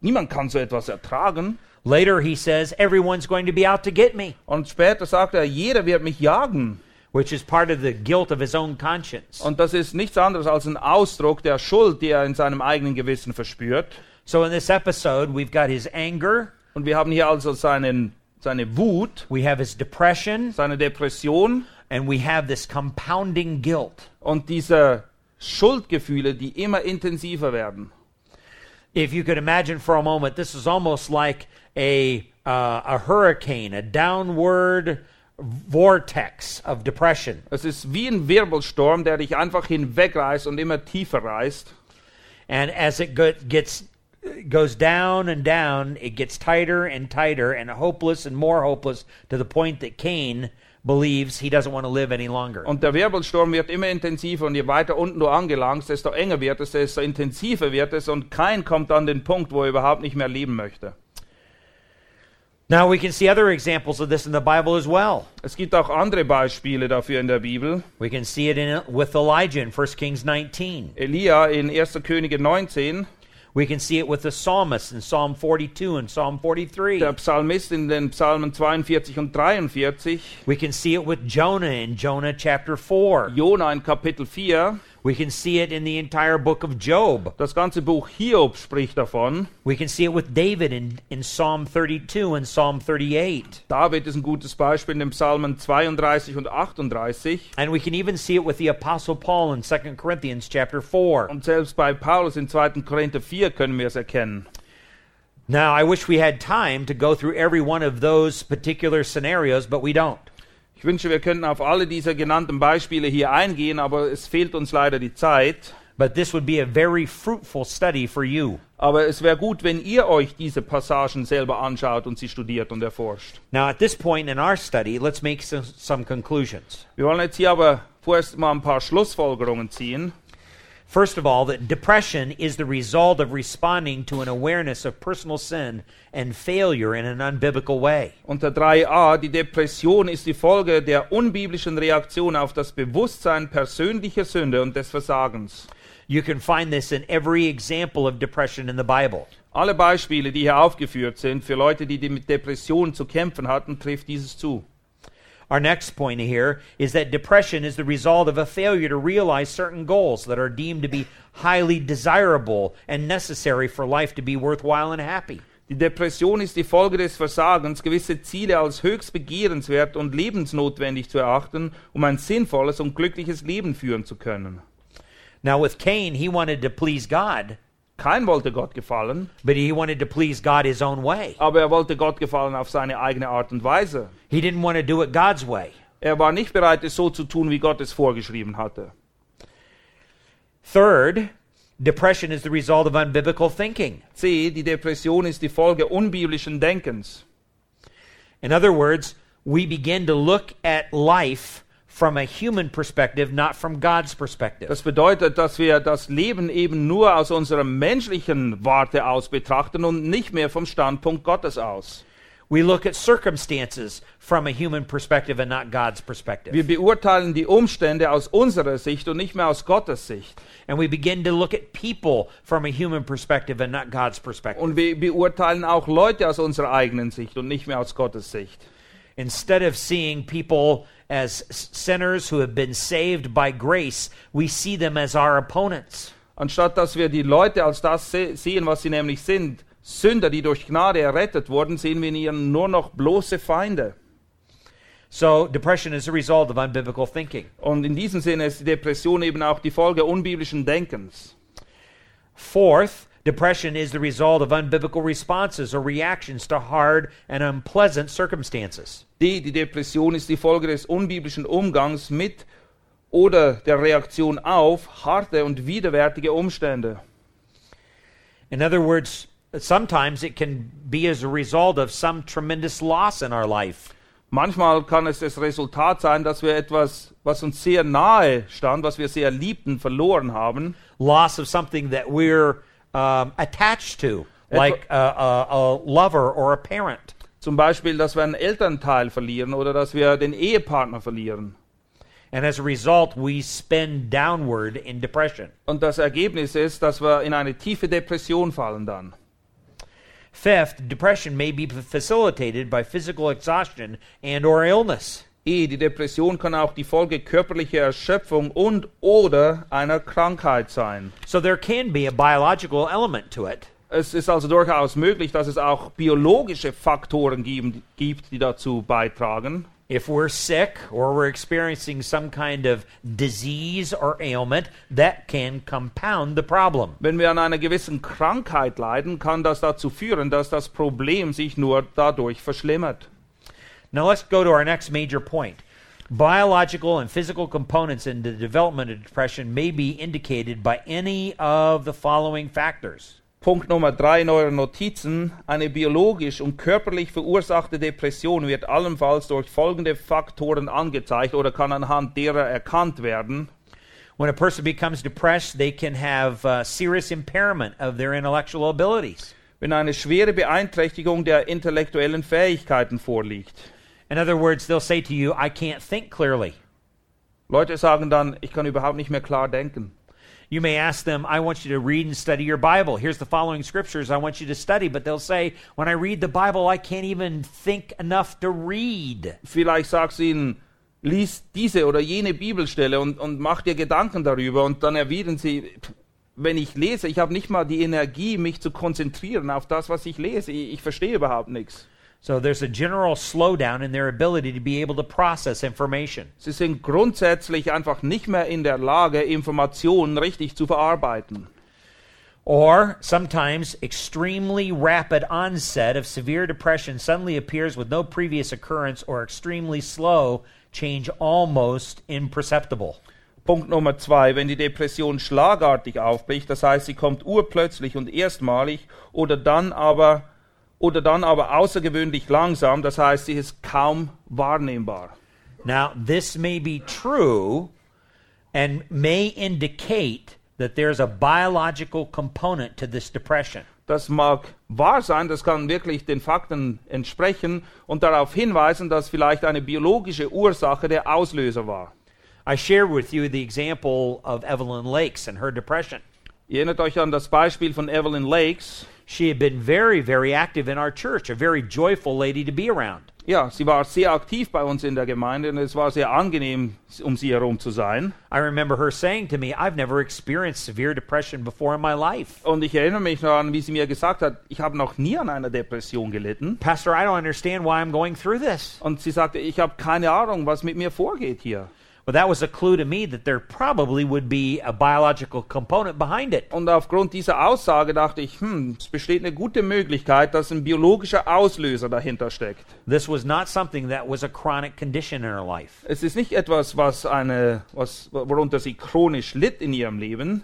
niemand kann so etwas ertragen. Later, he says, Everyone's going to be out to get me, Und später sagt er, jeder wird mich jagen. Which is part of the guilt of his own conscience. Und das ist nichts anderes als ein Ausdruck der Schuld, die er in seinem eigenen Gewissen verspürt. So, in this episode, we've got his anger, Und wir haben hier also seinen, seine Wut, we have his depression, seine Depression and we have this compounding guilt. und diese Schuldgefühle, die immer intensiver werden. If you could imagine for a moment, this is almost like a, uh, a hurricane, a downward vortex of depression. Es ist wie ein Wirbelsturm, der dich einfach hinwegreißt und immer tiefer reißt. And as it go- gets goes down and down, it gets tighter and tighter and hopeless and more hopeless to the point that Cain believes he doesn't want to live any longer. Und der Wirbelsturm wird immer intensiver und je weiter unten du angelangst, desto enger wird es, desto intensiver wird es und kein kommt an den Punkt, wo er überhaupt nicht mehr leben möchte. Now we can see other examples of this in the Bible as well. Es gibt auch andere Beispiele dafür in der Bibel. We can see it in with Elijah in 1 Kings 19. Elia in 1. Könige 19, We can see it with the psalmist in Psalm 42 and Psalm 43. der Psalmist in den Psalmen 42 und 43, We can see it with Jonah in Jonah chapter 4. Jonah in Kapitel 4, We can see it in the entire book of Job. das ganze Buch Hiob spricht davon. We can see it with David in, in Psalm 32 and Psalm 38. David ist ein gutes Beispiel in den Psalmen 32 und 38 And we can even see it with the Apostle Paul in 2 Corinthians chapter 4. und selbst bei Paulus in 2. Korinther 4 können wir es erkennen. Now, I wish we had time to go through every one of those particular scenarios, but we don't. Ich wünsche, wir könnten auf alle dieser genannten Beispiele hier eingehen, aber es fehlt uns leider die Zeit. But this would be a very fruitful study for you. Aber es wäre gut, wenn ihr euch diese Passagen selber anschaut und sie studiert und erforscht. Now, at this point in our study, let's make some, some conclusions. Wir wollen jetzt hier aber vorerst mal ein paar Schlussfolgerungen ziehen. First of all, that depression is the result of responding to an awareness of personal sin and failure in an unbiblical way. Unter 3a, die Depression ist die Folge der unbiblischen Reaktion auf das Bewusstsein persönlicher Sünde und des Versagens. You can find this in every example of depression in the Bible. Alle Beispiele, die hier aufgeführt sind, für Leute, die mit Depressionen zu kämpfen hatten, trifft dieses zu. Our next point here is that depression is the result of a failure to realize certain goals that are deemed to be highly desirable and necessary for life to be worthwhile and happy. Die Depression ist die Folge des Versagens, gewisse Ziele als höchst begehrenswert und lebensnotwendig zu erachten, um ein sinnvolles und glückliches Leben führen zu können. Now, with Cain, he wanted to please God, Kein wollte Gott gefallen, but he wanted to please God his own way. aber er wollte Gott gefallen auf seine eigene Art und Weise. He didn't want to do it God's way. Er war nicht bereit, es so zu tun, wie Gott es vorgeschrieben hatte. Third, depression is the result of unbiblical thinking. C. Die Depression ist die Folge unbiblischen Denkens. In other words, we begin to look at life from a human perspective, not from God's perspective. Das bedeutet, dass wir das Leben eben nur aus unserer menschlichen Warte aus betrachten und nicht mehr vom Standpunkt Gottes aus. We look at circumstances from a human perspective and not God's perspective. Wir beurteilen die Umstände aus unserer Sicht und nicht mehr aus Gottes Sicht. And we begin to look at people from a human perspective and not God's perspective. Und wir beurteilen auch Leute aus unserer eigenen Sicht und nicht mehr aus Gottes Sicht. Instead of seeing people as sinners who have been saved by grace, we see them as our opponents. Anstatt dass wir die Leute als das se sehen, was sie nämlich sind, Sünder, die durch Gnade errettet wurden, sehen wir in ihnen nur noch bloße Feinde. So, depression is a result of unbiblical thinking. Und in diesem Sinne ist die Depression eben auch die Folge unbiblischen Denkens. Fourth, depression is the result of unbiblical responses or reactions to hard and unpleasant circumstances. D, die Depression ist die Folge des unbiblischen Umgangs mit oder der Reaktion auf harte und widerwärtige Umstände. In other words, sometimes it can be as a result of some tremendous loss in our life. Manchmal kann es das Resultat sein, dass wir etwas, was uns sehr nahe stand, was wir sehr liebten, verloren haben. Loss of something that we're um, attached to, like a, a, a lover or a parent. Zum Beispiel, dass wir einen Elternteil verlieren oder dass wir den Ehepartner verlieren. And as a result, we spin downward in depression. Und das Ergebnis ist, dass wir in eine tiefe Depression fallen dann. Fifth, depression may be facilitated by physical exhaustion and or illness. E, die Depression kann auch die Folge körperlicher Erschöpfung und oder einer Krankheit sein. So there can be a biological element to it. Es ist also durchaus möglich, dass es auch biologische Faktoren geben, gibt, die dazu beitragen. If we're sick or we're experiencing some kind of disease or ailment, that can compound the problem. Wenn wir an einer gewissen Krankheit leiden, kann das dazu führen, dass das Problem sich nur dadurch verschlimmert. Now let's go to our next major point. Biological and physical components in the development of depression may be indicated by any of the following factors. Punkt Nummer drei in euren Notizen. Eine biologisch und körperlich verursachte Depression wird allenfalls durch folgende Faktoren angezeigt oder kann anhand derer erkannt werden. When a person becomes depressed, they can have uh, serious impairment of their intellectual abilities. Wenn eine schwere Beeinträchtigung der intellektuellen Fähigkeiten vorliegt. In other words, they'll say to you, I can't think clearly. Leute sagen dann, ich kann überhaupt nicht mehr klar denken. You may ask them, I want you to read and study your Bible. Here's the following scriptures I want you to study. But they'll say, when I read the Bible, I can't even think enough to read. Vielleicht sagst du ihnen, lies diese oder jene Bibelstelle und, und mach dir Gedanken darüber und dann erwidern sie, wenn ich lese, ich habe nicht mal die Energie, mich zu konzentrieren auf das, was ich lese. Ich, ich verstehe überhaupt nichts. So there's a general slowdown in their ability to be able to process information. Sie sind grundsätzlich einfach nicht mehr in der Lage, Informationen richtig zu verarbeiten. Or sometimes extremely rapid onset of severe depression suddenly appears with no previous occurrence or extremely slow change almost imperceptible. Punkt Nummer zwei, wenn die Depression schlagartig aufbricht, das heißt, sie kommt urplötzlich und erstmalig oder dann aber oder dann aber außergewöhnlich langsam, das heißt, sie ist kaum wahrnehmbar. Now, this may be true and may indicate that there's a biological component to this depression. Das mag wahr sein, das kann wirklich den Fakten entsprechen und darauf hinweisen, dass vielleicht eine biologische Ursache der Auslöser war. I shared with you the example of Evelyn Lakes and her depression. Ihr erinnert euch an das Beispiel von Evelyn Lakes. She had been very, very active in our church, a very joyful lady to be around. Ja, sie war sehr aktiv bei uns in der Gemeinde und es war sehr angenehm, um sie herum zu sein. I remember her saying to me, I've never experienced severe depression before in my life. Und ich erinnere mich daran, wie sie mir gesagt hat, ich habe noch nie an einer Depression gelitten. Pastor, I don't understand why I'm going through this. Und sie sagte, ich habe keine Ahnung, was mit mir vorgeht hier. Well, that was a clue to me that there probably would be a biological component behind it. Und aufgrund dieser Aussage dachte ich, hm, es besteht eine gute Möglichkeit, dass ein biologischer Auslöser dahinter steckt. This was not something that was a chronic condition in her life. Es ist nicht etwas, was eine, was, worunter sie chronisch litt in ihrem Leben.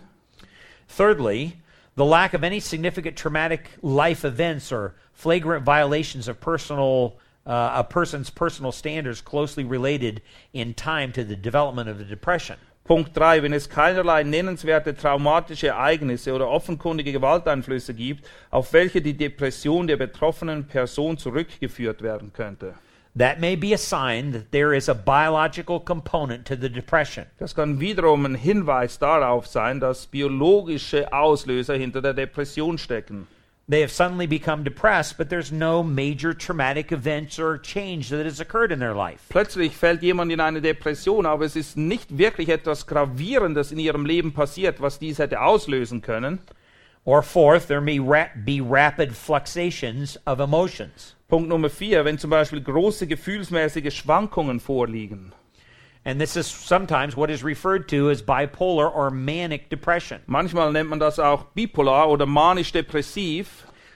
Thirdly, the lack of any significant traumatic life events or flagrant violations of personal uh, a person's personal standards closely related in time to the development of the depression. Punkt 3. Wenn es keinerlei nennenswerte traumatische Ereignisse oder offenkundige Gewalteinflüsse gibt, auf welche die Depression der betroffenen Person zurückgeführt werden könnte. That may be a sign that there is a biological component to the depression. Das kann wiederum ein Hinweis darauf sein, dass biologische Auslöser hinter der Depression stecken. They have suddenly become depressed, but there's no major traumatic events or change that has occurred in their life. Plötzlich fällt jemand in eine Depression, aber es ist nicht wirklich etwas Gravierendes in ihrem Leben passiert, was dies hätte auslösen können. Or fourth, there may ra- be rapid fluctuations of emotions. Punkt Nummer vier, wenn zum Beispiel große gefühlsmäßige Schwankungen vorliegen. And this is sometimes what is referred to as bipolar or manic depression. Manchmal nennt man das auch bipolar oder manisch-depressiv.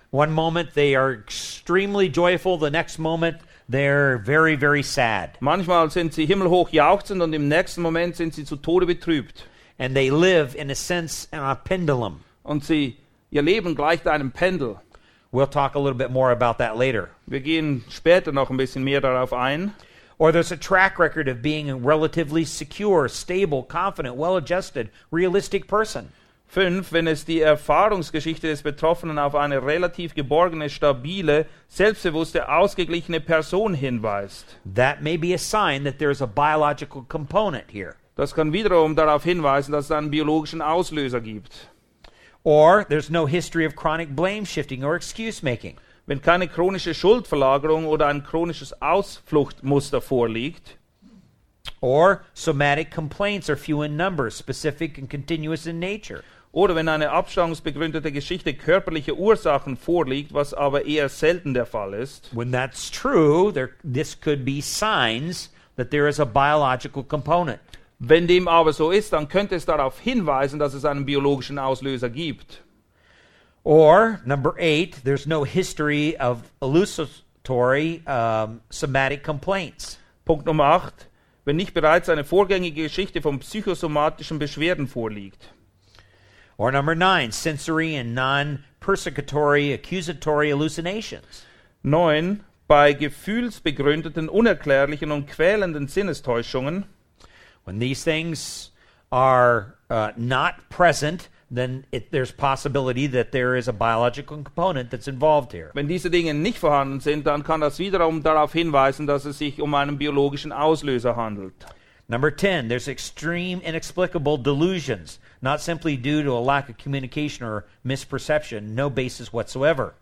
One moment they are extremely joyful, the next moment they're very, very sad. Manchmal sind sie himmelhoch jauchzend und im nächsten Moment sind sie zu Tode betrübt. And they live, in a sense, on a pendulum. Und sie, ihr Leben gleicht einem Pendel. We'll talk a little bit more about that later. Wir gehen später noch ein bisschen mehr darauf ein. Or there's a track record of being a relatively secure, stable, confident, well adjusted, realistic person. Fünf, wenn es die Erfahrungsgeschichte des Betroffenen auf eine relativ geborgene, stabile, selbstbewusste, ausgeglichene Person hinweist. That may be a sign that there's a biological component here. Das kann wiederum darauf hinweisen, dass es einen biologischen Auslöser gibt. Or there's no history of chronic blame shifting or excuse making. Wenn keine chronische Schuldverlagerung oder ein chronisches Ausfluchtmuster vorliegt. Or somatic complaints are few in number, specific and continuous in nature. Oder wenn eine abstammungsbegründete Geschichte körperlicher Ursachen vorliegt, was aber eher selten der Fall ist. When that's true, there, this could be signs that there is a biological component. Wenn dem aber so ist, dann könnte es darauf hinweisen, dass es einen biologischen Auslöser gibt. Or, number eight, there's no history of elucidatory um, somatic complaints. Punkt Nummer 8. Wenn nicht bereits eine vorgängige Geschichte von psychosomatischen Beschwerden vorliegt. Or number nine, sensory and non persecutory accusatory hallucinations. 9. Bei gefühlsbegründeten, unerklärlichen und quälenden Sinnestäuschungen. When these things are uh, not present, then it, there's possibility that there is a biological component that's involved here. Wenn diese Dinge nicht vorhanden sind, dann kann das wiederum darauf hinweisen, dass es sich um einen biologischen Auslöser handelt. Number 10, there's extreme inexplicable delusions, not simply due to a lack of communication or misperception, no basis whatsoever.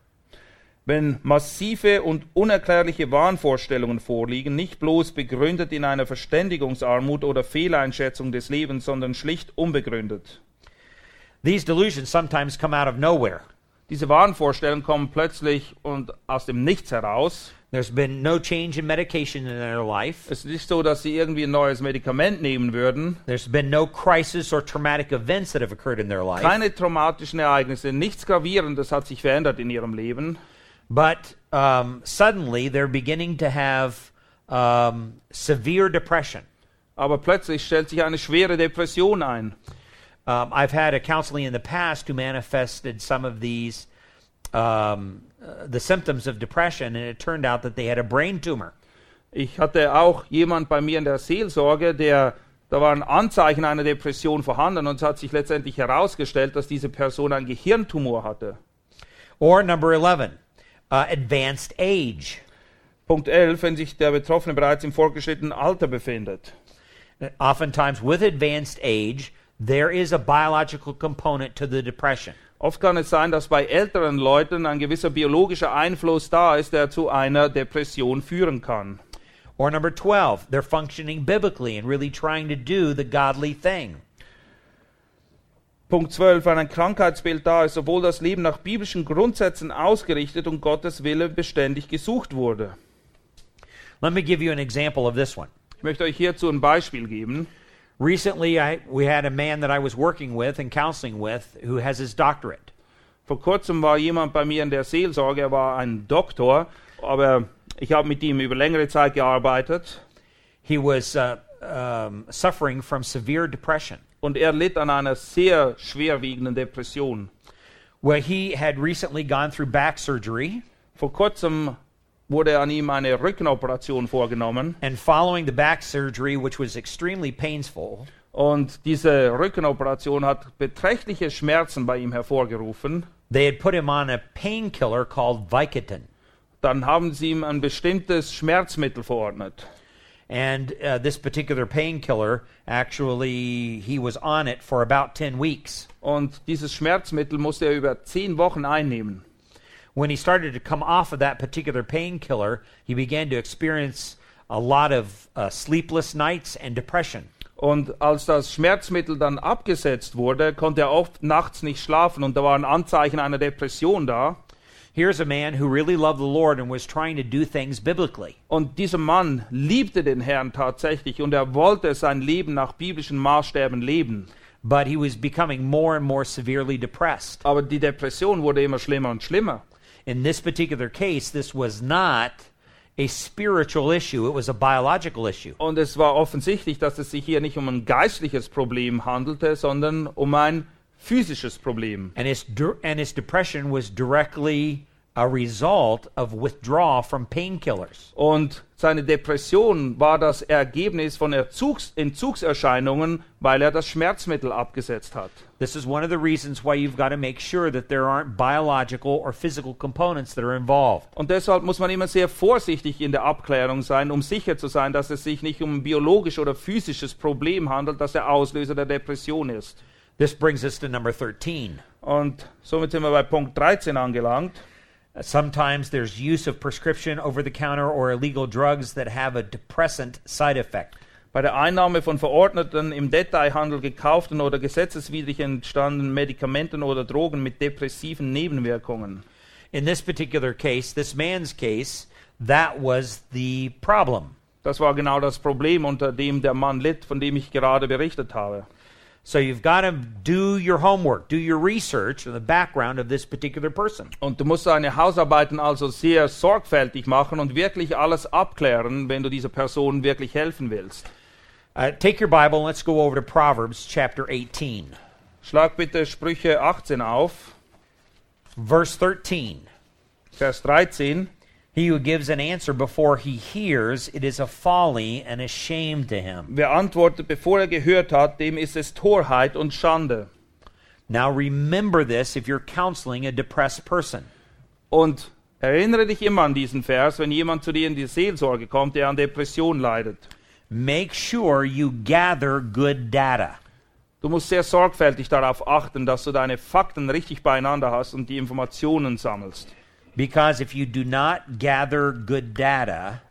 Wenn massive und unerklärliche Wahnvorstellungen vorliegen, nicht bloß begründet in einer Verständigungsarmut oder Fehleinschätzung des Lebens, sondern schlicht unbegründet. These delusions sometimes come out of nowhere. Diese Wahnvorstellungen kommen plötzlich und aus dem Nichts heraus. There's been no change in medication in their life. Es ist nicht so, dass sie irgendwie ein neues Medikament nehmen würden. There's been no crisis or traumatic events that have occurred in their life. Keine traumatischen Ereignisse, nichts Gravierendes hat sich verändert in ihrem Leben. But um, suddenly they're beginning to have um, severe depression. Aber plötzlich stellt sich eine schwere Depression ein. Um, I've had a counseling in the past who manifested some of these, um, uh, the symptoms of depression, and it turned out that they had a brain tumor. Ich hatte auch jemand bei mir in der Seelsorge, der da waren Anzeichen einer Depression vorhanden und es hat sich letztendlich herausgestellt, dass diese Person einen Gehirntumor hatte. Or number 11, uh, advanced age. Punkt 11, wenn sich der Betroffene bereits im fortgeschrittenen Alter befindet. Oftentimes, with advanced age, there is a biological component to the depression. Oft kann es sein, dass bei älteren Leuten ein gewisser biologischer Einfluss da ist, der zu einer Depression führen kann. Or number 12, they're functioning biblically and really trying to do the godly thing. Punkt 12, wenn ein Krankheitsbild da ist, obwohl das Leben nach biblischen Grundsätzen ausgerichtet und Gottes Wille beständig gesucht wurde. Let me give you an example of this one. Ich möchte euch hierzu ein Beispiel geben. Recently, I, we had a man that I was working with and counseling with who has his doctorate. Vor kurzem war jemand bei mir in der Seelsorge, er war ein Doktor, aber ich habe mit ihm über längere Zeit gearbeitet He was uh, um, suffering from severe depression. und er litt an einer sehr schwerwiegenden Depression. Well, he had recently gone through back surgery, Vor kurzem wurde an ihm eine Rückenoperation vorgenommen and following the back surgery, which was extremely painful, Und diese Rückenoperation hat beträchtliche Schmerzen bei ihm hervorgerufen. They had put him on a painkiller called Vicodin. Dann haben sie ihm ein bestimmtes Schmerzmittel verordnet. And uh, this particular painkiller, actually, he was on it for about 10 weeks. Und dieses Schmerzmittel musste er über zehn Wochen einnehmen. When he started to come off of that particular painkiller, he began to experience a lot of uh, sleepless nights and depression. Und als das Schmerzmittel dann abgesetzt wurde, konnte er oft nachts nicht schlafen und da waren Anzeichen einer Depression da. Here's a man who really loved the Lord and was trying to do things biblically. Und dieser Mann liebte den Herrn tatsächlich und er wollte sein Leben nach biblischen Maßstäben leben. But he was becoming more and more severely depressed. Aber die Depression wurde immer schlimmer und schlimmer. In this particular case, this was not a spiritual issue, it was a biological issue. Und es war offensichtlich, dass es sich hier nicht um ein geistliches Problem handelte, sondern um ein physisches Problem. And his, and his depression was directly a result of withdrawal from painkillers. Und seine Depression war das Ergebnis von Erzugs Entzugserscheinungen, weil er das Schmerzmittel abgesetzt hat. This is one of the reasons why you've got to make sure that there aren't biological or physical components that are involved. Und deshalb muss man immer sehr vorsichtig in der Abklärung sein, um sicher zu sein, dass es sich nicht um ein biologisches oder physisches Problem handelt, das der Auslöser der Depression ist. This brings us to number 13. Und somit sind wir bei Punkt 13 angelangt. Uh, Sometimes there's use of prescription over the counter or illegal drugs that have a depressant side effect. Bei der Einnahme von verordneten, im Detailhandel gekauften oder gesetzeswidrig entstandenen Medikamenten oder Drogen mit depressiven Nebenwirkungen. In this particular case, this man's case, that was the problem. Das war genau das Problem, unter dem der Mann litt, von dem ich gerade berichtet habe. So you've got to do your homework, do your research on the background of this particular person. Und du musst deine Hausarbeiten also sehr sorgfältig machen und wirklich alles abklären, wenn du dieser Person wirklich helfen willst. Uh, take your Bible and let's go over to Proverbs chapter 18, Schlag bitte Sprüche 18 auf, verse 13. Vers 13. He who gives an answer before he hears, it is a folly and a shame to him. Wer antwortet, bevor er gehört hat, dem ist es Torheit und Schande. Now remember this if you're counseling a depressed person. Und erinnere dich immer an diesen Vers, wenn jemand zu dir in die Seelsorge kommt, der an Depression leidet. Make sure you gather good data. Du musst sehr sorgfältig darauf achten, dass du deine Fakten richtig beieinander hast und die Informationen sammelst. Because if you do not gather good data,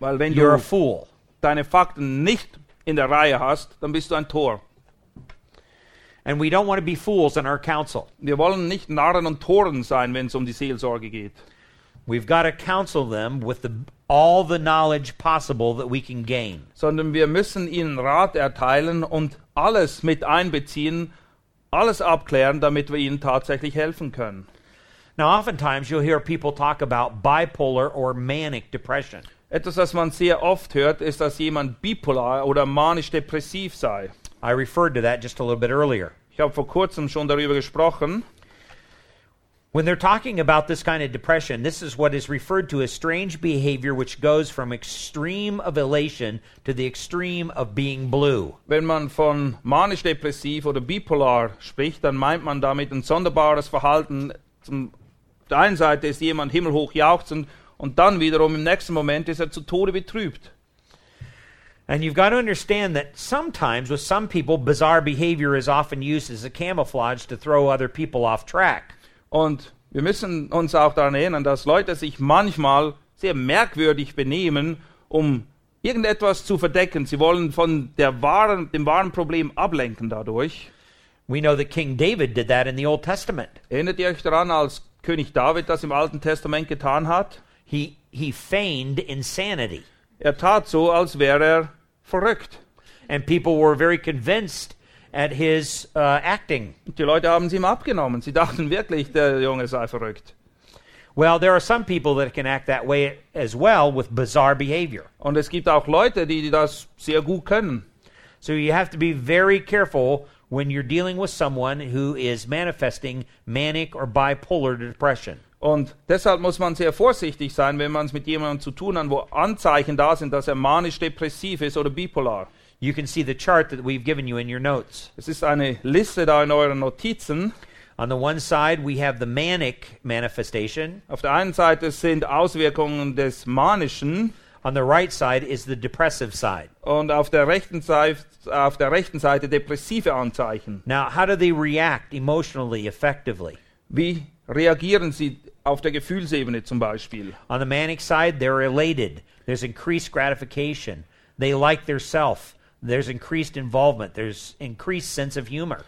Weil wenn you're a du fool. deine Fakten nicht in der Reihe hast, dann bist du ein Tor. And we don't want to be fools in our counsel. Wir wollen nicht Narren und Toren sein, wenn es um die Seelsorge geht. We've got to counsel them with the, all the knowledge possible that we can gain. sondern wir müssen ihnen Rat erteilen und alles mit einbeziehen, alles abklären, damit wir ihnen tatsächlich helfen können. Now, oftentimes you'll hear people talk about bipolar or manic depression. Etwas, was man sehr oft hört, ist, dass jemand bipolar oder manisch-depressiv sei. I referred to that just a little bit earlier. Ich habe vor kurzem schon darüber gesprochen. When they're talking about this kind of depression, this is what is referred to as strange behavior which goes from extreme of elation to the extreme of being blue. Wenn man von manisch-depressiv oder bipolar spricht, dann meint man damit ein sonderbares Verhalten. Zum der einen Seite ist jemand himmelhoch jauchzend und dann wiederum im nächsten Moment ist er zu Tode betrübt. And you've got to understand that sometimes with some people, bizarre behavior is often used as a camouflage to throw other people off track. Und wir müssen uns auch daran erinnern, dass Leute sich manchmal sehr merkwürdig benehmen, um irgendetwas zu verdecken. Sie wollen von der wahren, dem wahren Problem ablenken dadurch. We know that King David did that in the Old Testament. Erinnert ihr euch daran, als König David das im Alten Testament getan hat? He, he feigned insanity. Er tat so, als wäre er verrückt. And people were very convinced at his uh, acting. Die Leute haben es ihm abgenommen. Sie dachten wirklich, der Junge sei verrückt. Well, there are some people that can act that way as well with bizarre behavior. Und es gibt auch Leute, die das sehr gut können. So you have to be very careful when you're dealing with someone who is manifesting manic or bipolar depression. Und deshalb muss man sehr vorsichtig sein, wenn man es mit jemandem zu tun hat, wo Anzeichen da sind, dass er manisch-depressiv ist oder bipolar. You can see the chart that we've given you in your notes. Es ist eine Liste da in euren Notizen. On the one side, we have the manic manifestation. Auf der einen Seite sind Auswirkungen des Manischen On the right side is the depressive side. und auf der rechten Seite, auf der rechten Seite depressive Anzeichen. Now, how do they react emotionally, effectively? Wie reagieren sie auf der Gefühlsebene zum Beispiel? On the manic side, they're elated. There's increased gratification. They like their self. There's increased involvement. There's increased sense of humor.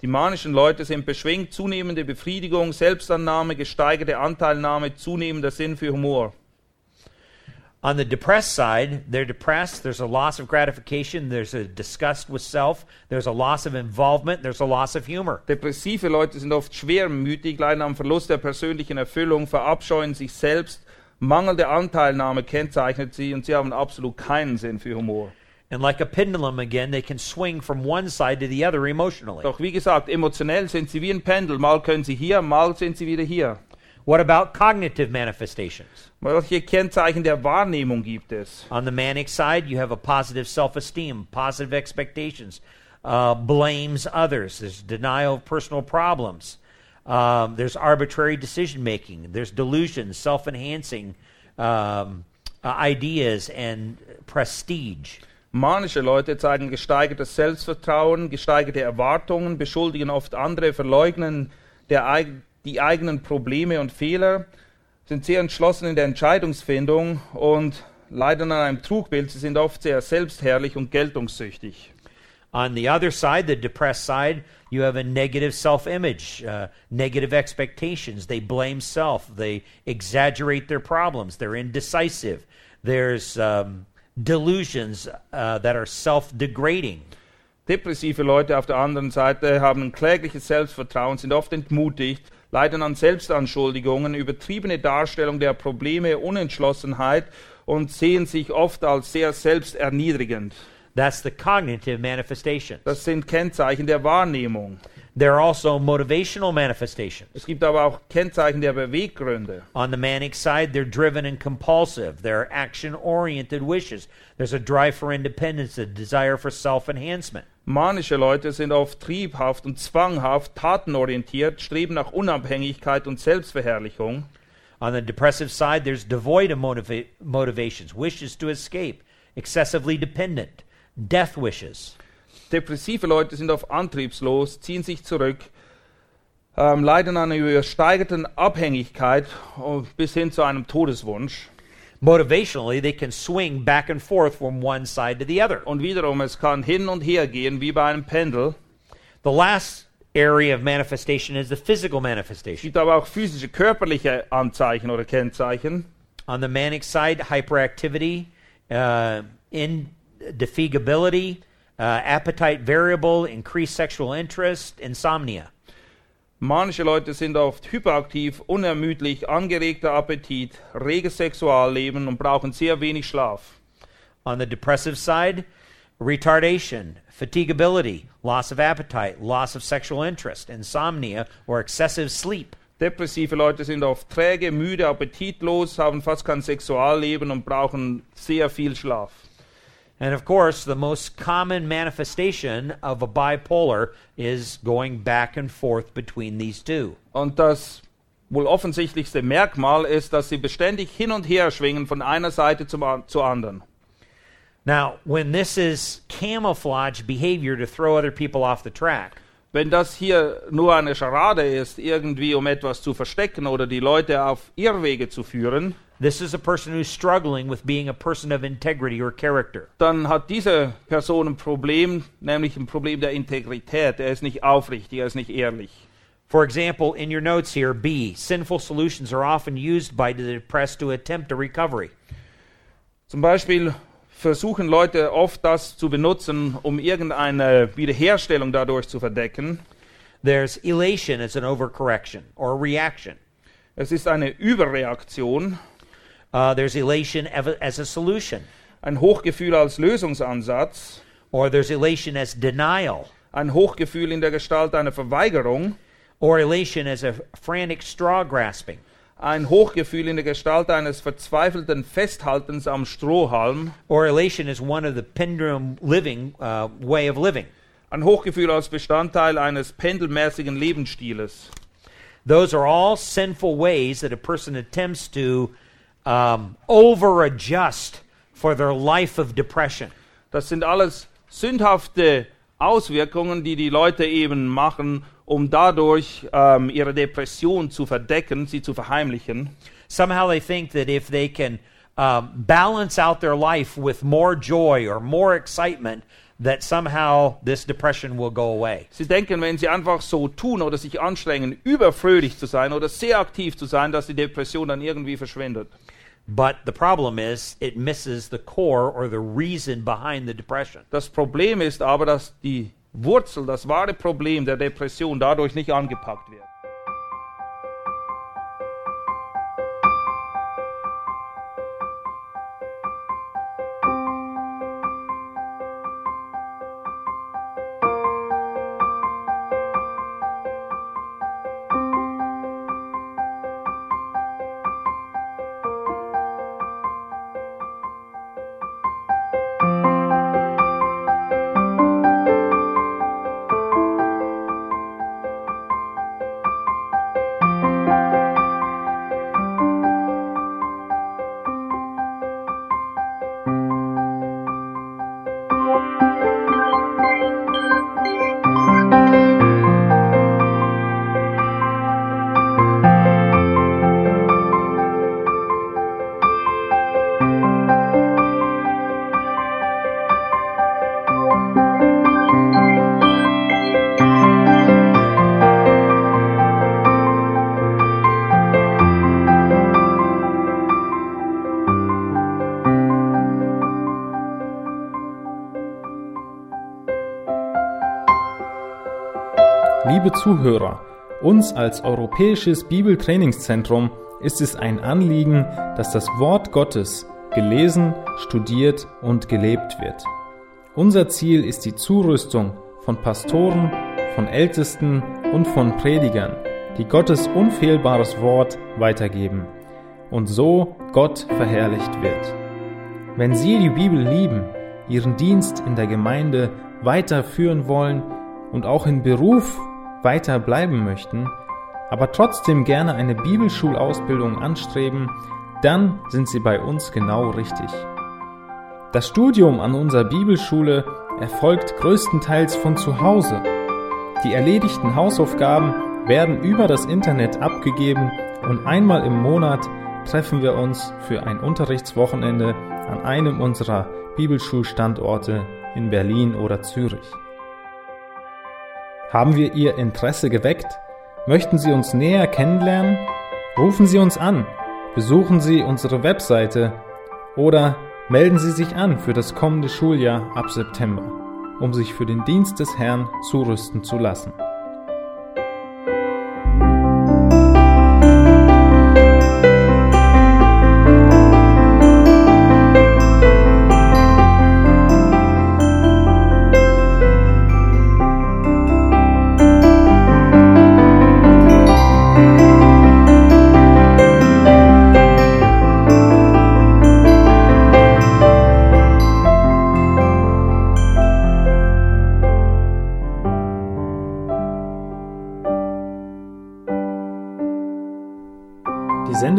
Die manischen Leute sind beschwingt, zunehmende Befriedigung, Selbstannahme, gesteigerte Anteilnahme, zunehmender Sinn für Humor. On the depressed side, they're depressed. There's a loss of gratification. There's a disgust with self. There's a loss of involvement. There's a loss of humor. Depressive Leute sind oft schwermütig, leiden am Verlust der persönlichen Erfüllung, verabscheuen sich selbst. Mangelnde Anteilnahme kennzeichnet sie und sie haben absolut keinen Sinn für Humor. And like a pendulum again, they can swing from one side to the other emotionally. Doch wie gesagt, emotionell sind sie wie ein Pendel. Mal können sie hier, mal sind sie wieder hier. What about cognitive manifestations? Welche Kennzeichen der Wahrnehmung gibt es? On the manic side, you have a positive self esteem, positive expectations, uh, blames others, there's denial of personal problems, um, there's arbitrary decision making, there's delusions, self enhancing um, uh, ideas, and prestige. Manische Leute zeigen gesteigertes Selbstvertrauen, gesteigerte Erwartungen, beschuldigen oft andere, verleugnen der, eig- die eigenen Probleme und Fehler, sind sehr entschlossen in der Entscheidungsfindung und leiden an einem Trugbild. Sie sind oft sehr selbstherrlich und geltungssüchtig. On the other side, the depressed side, you have a negative self image, uh, negative expectations. They blame self. They exaggerate their problems. They're indecisive. There's um, delusions uh, that are self degrading. Depressive Leute auf der anderen Seite haben ein klägliches Selbstvertrauen, sind oft entmutigt, leiden an Selbstanschuldigungen, übertriebene Darstellung der Probleme, Unentschlossenheit und sehen sich oft als sehr selbsterniedrigend. That's the cognitive manifestations. Das sind Kennzeichen der Wahrnehmung. There are also motivational manifestations. Es gibt aber auch Kennzeichen der Beweggründe. On the manic side, they're driven and compulsive. They're action oriented wishes. There's a drive for independence, a desire for self enhancement. Manische Leute sind oft triebhaft und zwanghaft, tatenorientiert, streben nach Unabhängigkeit und Selbstverherrlichung. On the depressive side, there's devoid of motiva- motivations, wishes to escape, excessively dependent, death wishes. Depressive Leute sind oft antriebslos, ziehen sich zurück, ähm, leiden an einer übersteigerten Abhängigkeit äh, bis hin zu einem Todeswunsch. Motivationally, they can swing back and forth from one side to the other. Und wiederum, es kann hin und her gehen wie bei einem Pendel. The last area of manifestation is the physical Es manifestation. gibt aber auch physische, körperliche Anzeichen oder Kennzeichen. On the manic side, hyperactivity, uh, indefatigability, uh, appetite variable, increased sexual interest, insomnia. Manische Leute sind oft hyperaktiv, unermüdlich, angeregter Appetit, reges Sexualleben und brauchen sehr wenig Schlaf. On the depressive side, retardation, fatigability, loss of appetite, loss of sexual interest, insomnia, or excessive sleep. Depressive Leute sind oft träge, müde, appetitlos, haben fast kein Sexualleben und brauchen sehr viel Schlaf. And of course, the most common manifestation of a bipolar is going back and forth between these two. Und das wohl offensichtlichste Merkmal ist, dass sie beständig hin und her schwingen von einer Seite zum, zur anderen. Now, when this is camouflage behavior to throw other people off the track, Wenn das hier nur eine Scharade ist, irgendwie um etwas zu verstecken oder die Leute auf Irrwege zu führen, this is a person who's struggling with being a person of integrity or character. dann hat diese Person ein Problem, nämlich ein Problem der Integrität. Er ist nicht aufrichtig, er ist nicht ehrlich. For example, in your notes here, B, sinful solutions are often used by the depressed to attempt a recovery. Zum Beispiel versuchen Leute oft das zu benutzen, um irgendeine Wiederherstellung dadurch zu verdecken. There's elation as an overcorrection or reaction. Es ist eine Überreaktion, Uh, there's elation as a solution, ein Hochgefühl als Lösungsansatz, or there's elation as denial, ein Hochgefühl in der Gestalt einer Verweigerung, or elation as a frantic straw grasping. ein Hochgefühl in der Gestalt eines verzweifelten Festhaltens am Strohhalm. or elation is one of the pendulum living uh, way of living. Ein Hochgefühl als Bestandteil eines pendelmäßigen Lebensstiles. Those are all sinful ways that a person attempts to um, over adjust for their life of depression. Das sind alles sündhafte Auswirkungen, die die Leute eben machen, um dadurch ähm, ihre Depression zu verdecken, sie zu verheimlichen. Somehow they think that if they can um, balance out their life with more joy or more excitement, that somehow this depression will go away. Sie denken, wenn sie einfach so tun oder sich anstrengen, überfröhlich zu sein oder sehr aktiv zu sein, dass die Depression dann irgendwie verschwindet. But the problem is, it misses the core or the reason behind the depression. Das Problem ist aber, dass die Wurzel, das wahre Problem der Depression dadurch nicht angepackt wird. Liebe Zuhörer, uns als Europäisches Bibeltrainingszentrum ist es ein Anliegen, dass das Wort Gottes gelesen, studiert und gelebt wird. Unser Ziel ist die Zurüstung von Pastoren, von Ältesten und von Predigern, die Gottes unfehlbares Wort weitergeben und so Gott verherrlicht wird. Wenn Sie die Bibel lieben, Ihren Dienst in der Gemeinde weiterführen wollen und auch im Beruf weiter bleiben möchten, aber trotzdem gerne eine Bibelschulausbildung anstreben, dann sind Sie bei uns genau richtig. Das Studium an unserer Bibelschule erfolgt größtenteils von zu Hause. Die erledigten Hausaufgaben werden über das Internet abgegeben und einmal im Monat treffen wir uns für ein Unterrichtswochenende an einem unserer Bibelschulstandorte in Berlin oder Zürich. Haben wir Ihr Interesse geweckt? Möchten Sie uns näher kennenlernen? Rufen Sie uns an, besuchen Sie unsere Webseite oder melden Sie sich an für das kommende Schuljahr ab September, um sich für den Dienst des Herrn zurüsten zu lassen.